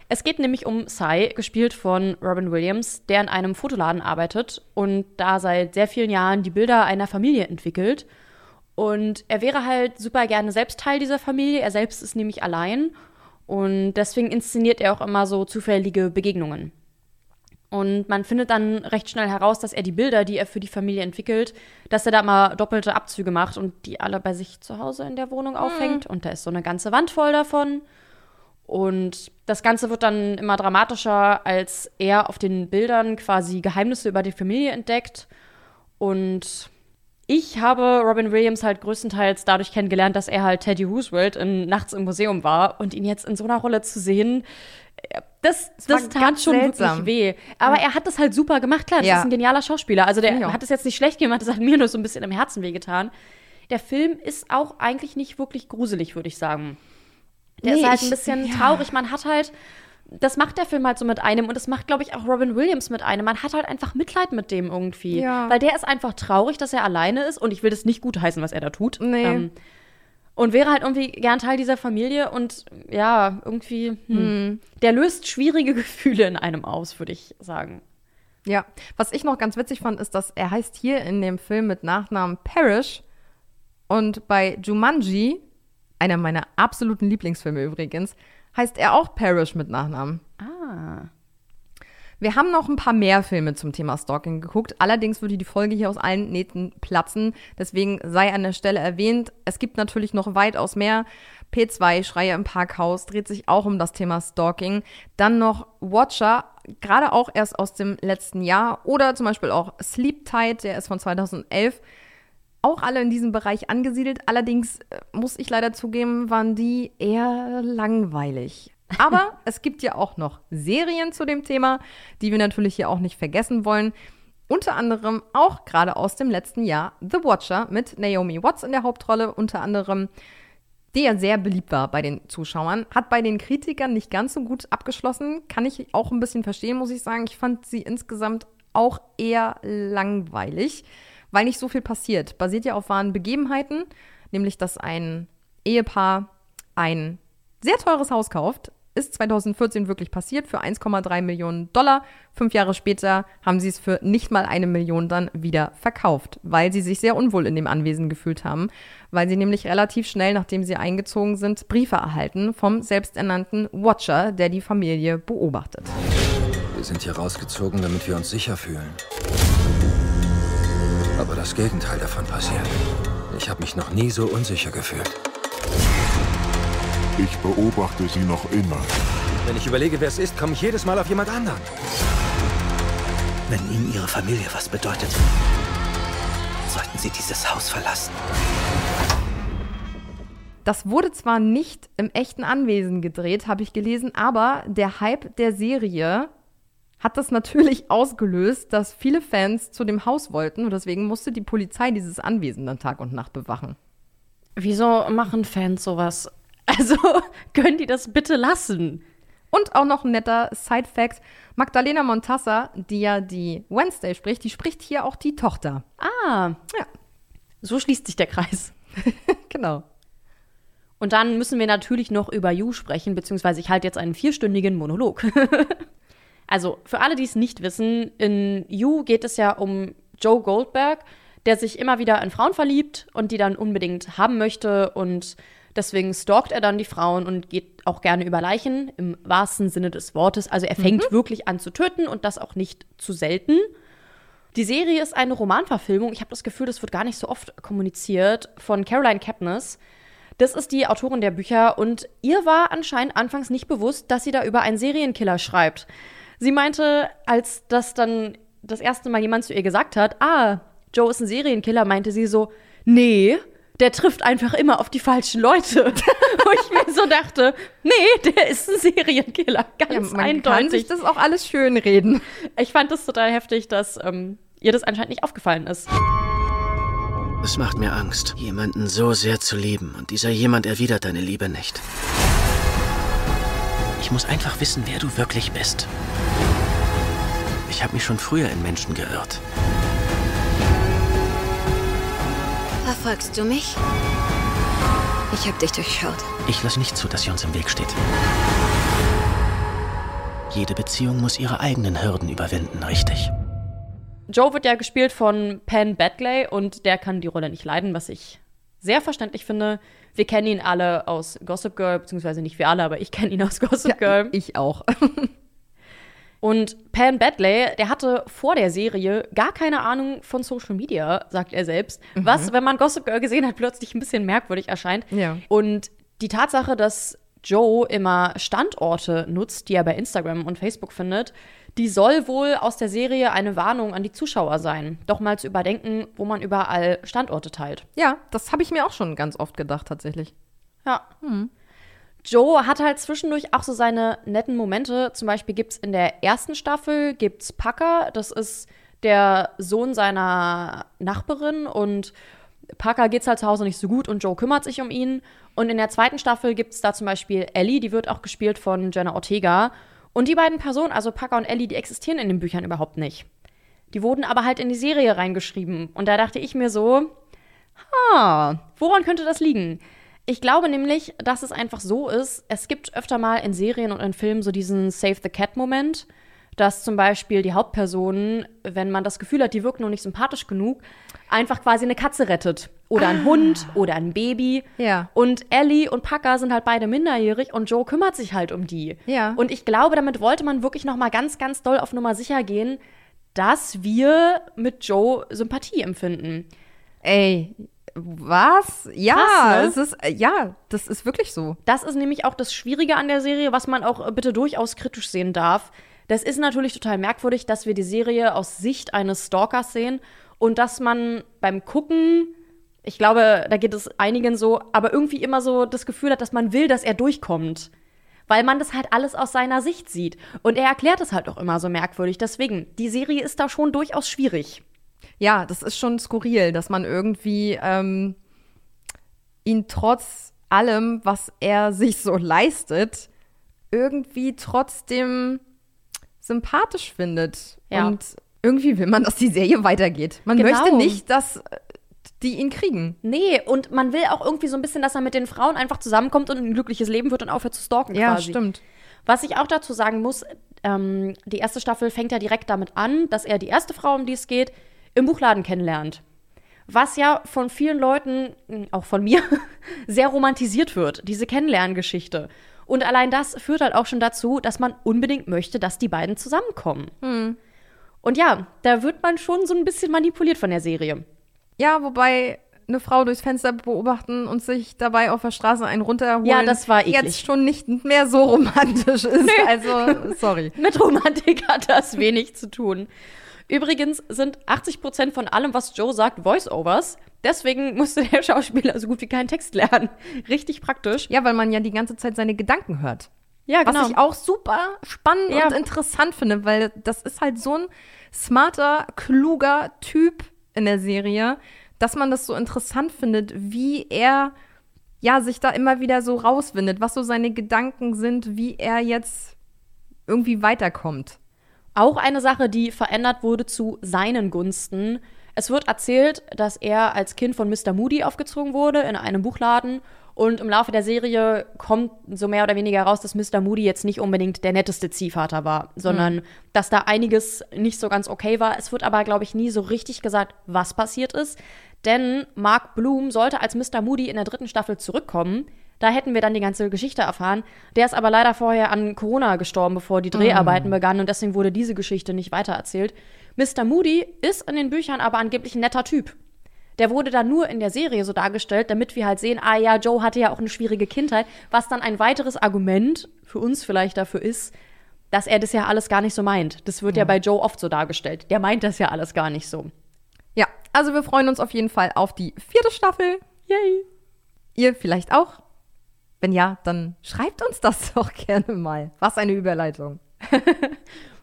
Es geht nämlich um Cy, gespielt von Robin Williams, der in einem Fotoladen arbeitet und da seit sehr vielen Jahren die Bilder einer Familie entwickelt. Und er wäre halt super gerne selbst Teil dieser Familie. Er selbst ist nämlich allein. Und deswegen inszeniert er auch immer so zufällige Begegnungen. Und man findet dann recht schnell heraus, dass er die Bilder, die er für die Familie entwickelt, dass er da mal doppelte Abzüge macht und die alle bei sich zu Hause in der Wohnung aufhängt. Und da ist so eine ganze Wand voll davon. Und das Ganze wird dann immer dramatischer, als er auf den Bildern quasi Geheimnisse über die Familie entdeckt. Und ich habe Robin Williams halt größtenteils dadurch kennengelernt, dass er halt Teddy Roosevelt in Nachts im Museum war. Und ihn jetzt in so einer Rolle zu sehen, äh, das, war das tat schon seltsam. wirklich weh. Aber Ja. er hat das halt super gemacht. Klar, das Ja. ist ein genialer Schauspieler. Also ich der auch. hat es jetzt nicht schlecht gemacht, das hat mir nur so ein bisschen im Herzen wehgetan. Der Film ist auch eigentlich nicht wirklich gruselig, würde ich sagen. Der Nee, ist halt ich- ein bisschen ja. traurig. Man hat halt, das macht der Film halt so mit einem und das macht, glaube ich, auch Robin Williams mit einem. Man hat halt einfach Mitleid mit dem irgendwie. Ja. Weil der ist einfach traurig, dass er alleine ist und ich will das nicht gutheißen, was er da tut. Nee. Ähm, und wäre halt irgendwie gern Teil dieser Familie und ja, irgendwie, hm, Hm. der löst schwierige Gefühle in einem aus, würde ich sagen. Ja, was ich noch ganz witzig fand, ist, dass er heißt hier in dem Film mit Nachnamen Parrish und bei Jumanji, einer meiner absoluten Lieblingsfilme übrigens, heißt er auch Parrish mit Nachnamen. Ah. Wir haben noch ein paar mehr Filme zum Thema Stalking geguckt. Allerdings würde die Folge hier aus allen Nähten platzen. Deswegen sei an der Stelle erwähnt, es gibt natürlich noch weitaus mehr. P2, Schreie im Parkhaus, dreht sich auch um das Thema Stalking. Dann noch Watcher, gerade auch erst aus dem letzten Jahr. Oder zum Beispiel auch Sleep Tight, der ist von 2011 auch alle in diesem Bereich angesiedelt. Allerdings äh, muss ich leider zugeben, waren die eher langweilig. Aber es gibt ja auch noch Serien zu dem Thema, die wir natürlich hier auch nicht vergessen wollen. Unter anderem auch gerade aus dem letzten Jahr The Watcher mit Naomi Watts in der Hauptrolle, unter anderem, die ja sehr beliebt war bei den Zuschauern. Hat bei den Kritikern nicht ganz so gut abgeschlossen. Kann ich auch ein bisschen verstehen, muss ich sagen. Ich fand sie insgesamt auch eher langweilig, weil nicht so viel passiert. Basiert ja auf wahren Begebenheiten, nämlich dass ein Ehepaar ein sehr teures Haus kauft. Ist 2014 wirklich passiert für 1,3 Millionen Dollar. Fünf Jahre später haben sie es für nicht mal eine Million dann wieder verkauft, weil sie sich sehr unwohl in dem Anwesen gefühlt haben, weil sie nämlich relativ schnell, nachdem sie eingezogen sind, Briefe erhalten vom selbsternannten Watcher, der die Familie beobachtet. Wir sind hier rausgezogen, damit wir uns sicher fühlen. Aber das Gegenteil davon passiert. Ich habe mich noch nie so unsicher gefühlt. Ich beobachte sie noch immer. Wenn ich überlege, wer es ist, komme ich jedes Mal auf jemand anderen. Wenn Ihnen Ihre Familie was bedeutet, sollten Sie dieses Haus verlassen. Das wurde zwar nicht im echten Anwesen gedreht, habe ich gelesen, aber der Hype der Serie hat das natürlich ausgelöst, dass viele Fans zu dem Haus wollten und deswegen musste die Polizei dieses Anwesen dann Tag und Nacht bewachen. Wieso machen Fans sowas? Also können die das bitte lassen? Und auch noch ein netter Side-Fact: Magdalena Montassa, die ja die Wednesday spricht, die spricht hier auch die Tochter. Ah, Ja, so schließt sich der Kreis. genau. Und dann müssen wir natürlich noch über You sprechen, beziehungsweise ich halte jetzt einen vierstündigen Monolog. Also, für alle, die es nicht wissen, in You geht es ja um Joe Goldberg, der sich immer wieder in Frauen verliebt und die dann unbedingt haben möchte und deswegen stalkt er dann die Frauen und geht auch gerne über Leichen, im wahrsten Sinne des Wortes. Also er fängt wirklich an zu töten und das auch nicht zu selten. Die Serie ist eine Romanverfilmung. Ich habe das Gefühl, das wird gar nicht so oft kommuniziert von Caroline Kepnes. Das ist die Autorin der Bücher und ihr war anscheinend anfangs nicht bewusst, dass sie da über einen Serienkiller schreibt. Sie meinte, als das dann das erste Mal jemand zu ihr gesagt hat, ah, Joe ist ein Serienkiller, meinte sie so, nee, der trifft einfach immer auf die falschen Leute. Wo ich mir so dachte, nee, der ist ein Serienkiller, ganz man eindeutig. kann sich das auch alles schön reden. Ich fand das total heftig, dass ähm, ihr das anscheinend nicht aufgefallen ist. Es macht mir Angst, jemanden so sehr zu lieben und dieser jemand erwidert deine Liebe nicht. Ich muss einfach wissen, wer du wirklich bist. Ich habe mich schon früher in Menschen geirrt. Verfolgst du mich? Ich hab dich durchschaut. Ich lasse nicht zu, dass sie uns im Weg steht. Jede Beziehung muss ihre eigenen Hürden überwinden, richtig? Joe wird ja gespielt von Penn Badgley und der kann die Rolle nicht leiden, was ich sehr verständlich finde. Wir kennen ihn alle aus Gossip Girl, beziehungsweise nicht wir alle, aber ich kenne ihn aus Gossip Girl. Ich auch. Und Pan Badley, der hatte vor der Serie gar keine Ahnung von Social Media, sagt er selbst. Mhm. Was, wenn man Gossip Girl gesehen hat, plötzlich ein bisschen merkwürdig erscheint. Ja. Und die Tatsache, dass Joe immer Standorte nutzt, die er bei Instagram und Facebook findet, die soll wohl aus der Serie eine Warnung an die Zuschauer sein. Doch mal zu überdenken, wo man überall Standorte teilt. Ja, das habe ich mir auch schon ganz oft gedacht, tatsächlich. Ja. Joe hat halt zwischendurch auch so seine netten Momente. Zum Beispiel gibt's in der ersten Staffel gibt's Packer. Das ist der Sohn seiner Nachbarin und Parker geht's halt zu Hause nicht so gut und Joe kümmert sich um ihn. Und in der zweiten Staffel gibt's da zum Beispiel Ellie, die wird auch gespielt von Jenna Ortega. Und die beiden Personen, also Parker und Ellie, die existieren in den Büchern überhaupt nicht. Die wurden aber halt in die Serie reingeschrieben. Und da dachte ich mir so, ha, woran könnte das liegen? Ich glaube nämlich, dass es einfach so ist, es gibt öfter mal in Serien und in Filmen so diesen Save the Cat-Moment, dass zum Beispiel die Hauptpersonen, wenn man das Gefühl hat, die wirken noch nicht sympathisch genug, einfach quasi eine Katze rettet. Oder ein Hund oder ein Baby. Ja. Und Ellie und Packer sind halt beide minderjährig und Joe kümmert sich halt um die. Ja. Und ich glaube, damit wollte man wirklich noch mal ganz, ganz doll auf Nummer sicher gehen, dass wir mit Joe Sympathie empfinden. Ey, was? Ja, Krass, ne? es ist, äh, ja, das ist wirklich so. Das ist nämlich auch das Schwierige an der Serie, was man auch äh, bitte durchaus kritisch sehen darf. Das ist natürlich total merkwürdig, dass wir die Serie aus Sicht eines Stalkers sehen und dass man beim Gucken, ich glaube, da geht es einigen so, aber irgendwie immer so das Gefühl hat, dass man will, dass er durchkommt. Weil man das halt alles aus seiner Sicht sieht. Und er erklärt es halt auch immer so merkwürdig. Deswegen, die Serie ist da schon durchaus schwierig. Ja, das ist schon skurril, dass man irgendwie ähm, ihn trotz allem, was er sich so leistet, irgendwie trotzdem sympathisch findet. Ja. Und irgendwie will man, dass die Serie weitergeht. Man Genau. möchte nicht, dass äh, die ihn kriegen. Nee, und man will auch irgendwie so ein bisschen, dass er mit den Frauen einfach zusammenkommt und ein glückliches Leben wird und aufhört zu stalken Ja, quasi. stimmt. Was ich auch dazu sagen muss, ähm, die erste Staffel fängt ja direkt damit an, dass er die erste Frau, um die es geht, im Buchladen kennenlernt. Was ja von vielen Leuten, auch von mir, sehr romantisiert wird, diese Kennenlerngeschichte. Und allein das führt halt auch schon dazu, dass man unbedingt möchte, dass die beiden zusammenkommen. Hm. Und ja, da wird man schon so ein bisschen manipuliert von der Serie. Ja, wobei eine Frau durchs Fenster beobachten und sich dabei auf der Straße einen runterholen. Ja, das war eklig. jetzt schon nicht mehr so romantisch ist. Also, sorry. Mit Romantik hat das wenig zu tun. Übrigens sind 80 Prozent von allem, was Joe sagt, Voice-Overs. Deswegen musste der Schauspieler so gut wie keinen Text lernen. Richtig praktisch. Ja, weil man ja die ganze Zeit seine Gedanken hört. Ja, genau. Was ich auch super spannend Ja. und interessant finde, weil das ist halt so ein smarter, kluger Typ in der Serie, dass man das so interessant findet, wie er ja sich da immer wieder so rauswindet, was so seine Gedanken sind, wie er jetzt irgendwie weiterkommt. Auch eine Sache, die verändert wurde zu seinen Gunsten. Es wird erzählt, dass er als Kind von Mr. Moody aufgezogen wurde in einem Buchladen. Und im Laufe der Serie kommt so mehr oder weniger raus, dass Mr. Moody jetzt nicht unbedingt der netteste Ziehvater war, sondern Hm. dass da einiges nicht so ganz okay war. Es wird aber, glaube ich, nie so richtig gesagt, was passiert ist. Denn Mark Bloom sollte als Mr. Moody in der dritten Staffel zurückkommen. Da hätten wir dann die ganze Geschichte erfahren. Der ist aber leider vorher an Corona gestorben, bevor die Dreharbeiten begannen und deswegen wurde diese Geschichte nicht weitererzählt. Mr. Moody ist in den Büchern aber angeblich ein netter Typ. Der wurde dann nur in der Serie so dargestellt, damit wir halt sehen, ah ja, Joe hatte ja auch eine schwierige Kindheit, was dann ein weiteres Argument für uns vielleicht dafür ist, dass er das ja alles gar nicht so meint. Das wird ja, Ja. bei Joe oft so dargestellt. Der meint das ja alles gar nicht so. Ja, also wir freuen uns auf jeden Fall auf die vierte Staffel. Yay! Ihr vielleicht auch? Wenn ja, dann schreibt uns das doch gerne mal. Was eine Überleitung.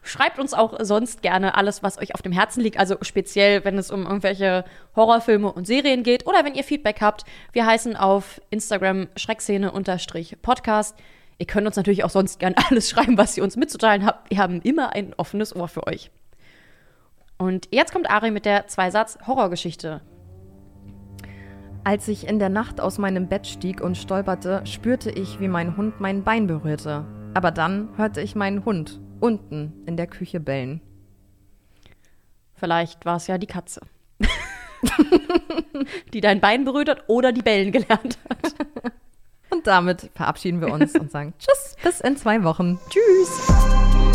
Schreibt uns auch sonst gerne alles, was euch auf dem Herzen liegt. Also speziell, wenn es um irgendwelche Horrorfilme und Serien geht oder wenn ihr Feedback habt. Wir heißen auf Instagram Schreckszene-Podcast. Ihr könnt uns natürlich auch sonst gerne alles schreiben, was ihr uns mitzuteilen habt. Wir haben immer ein offenes Ohr für euch. Und jetzt kommt Ari mit der Zweisatz-Horrorgeschichte. Als ich in der Nacht aus meinem Bett stieg und stolperte, spürte ich, wie mein Hund mein Bein berührte. Aber dann hörte ich meinen Hund unten in der Küche bellen. Vielleicht war es ja die Katze. die dein Bein berührt hat oder die Bellen gelernt hat. Und damit verabschieden wir uns und sagen Tschüss, bis in zwei Wochen. Tschüss.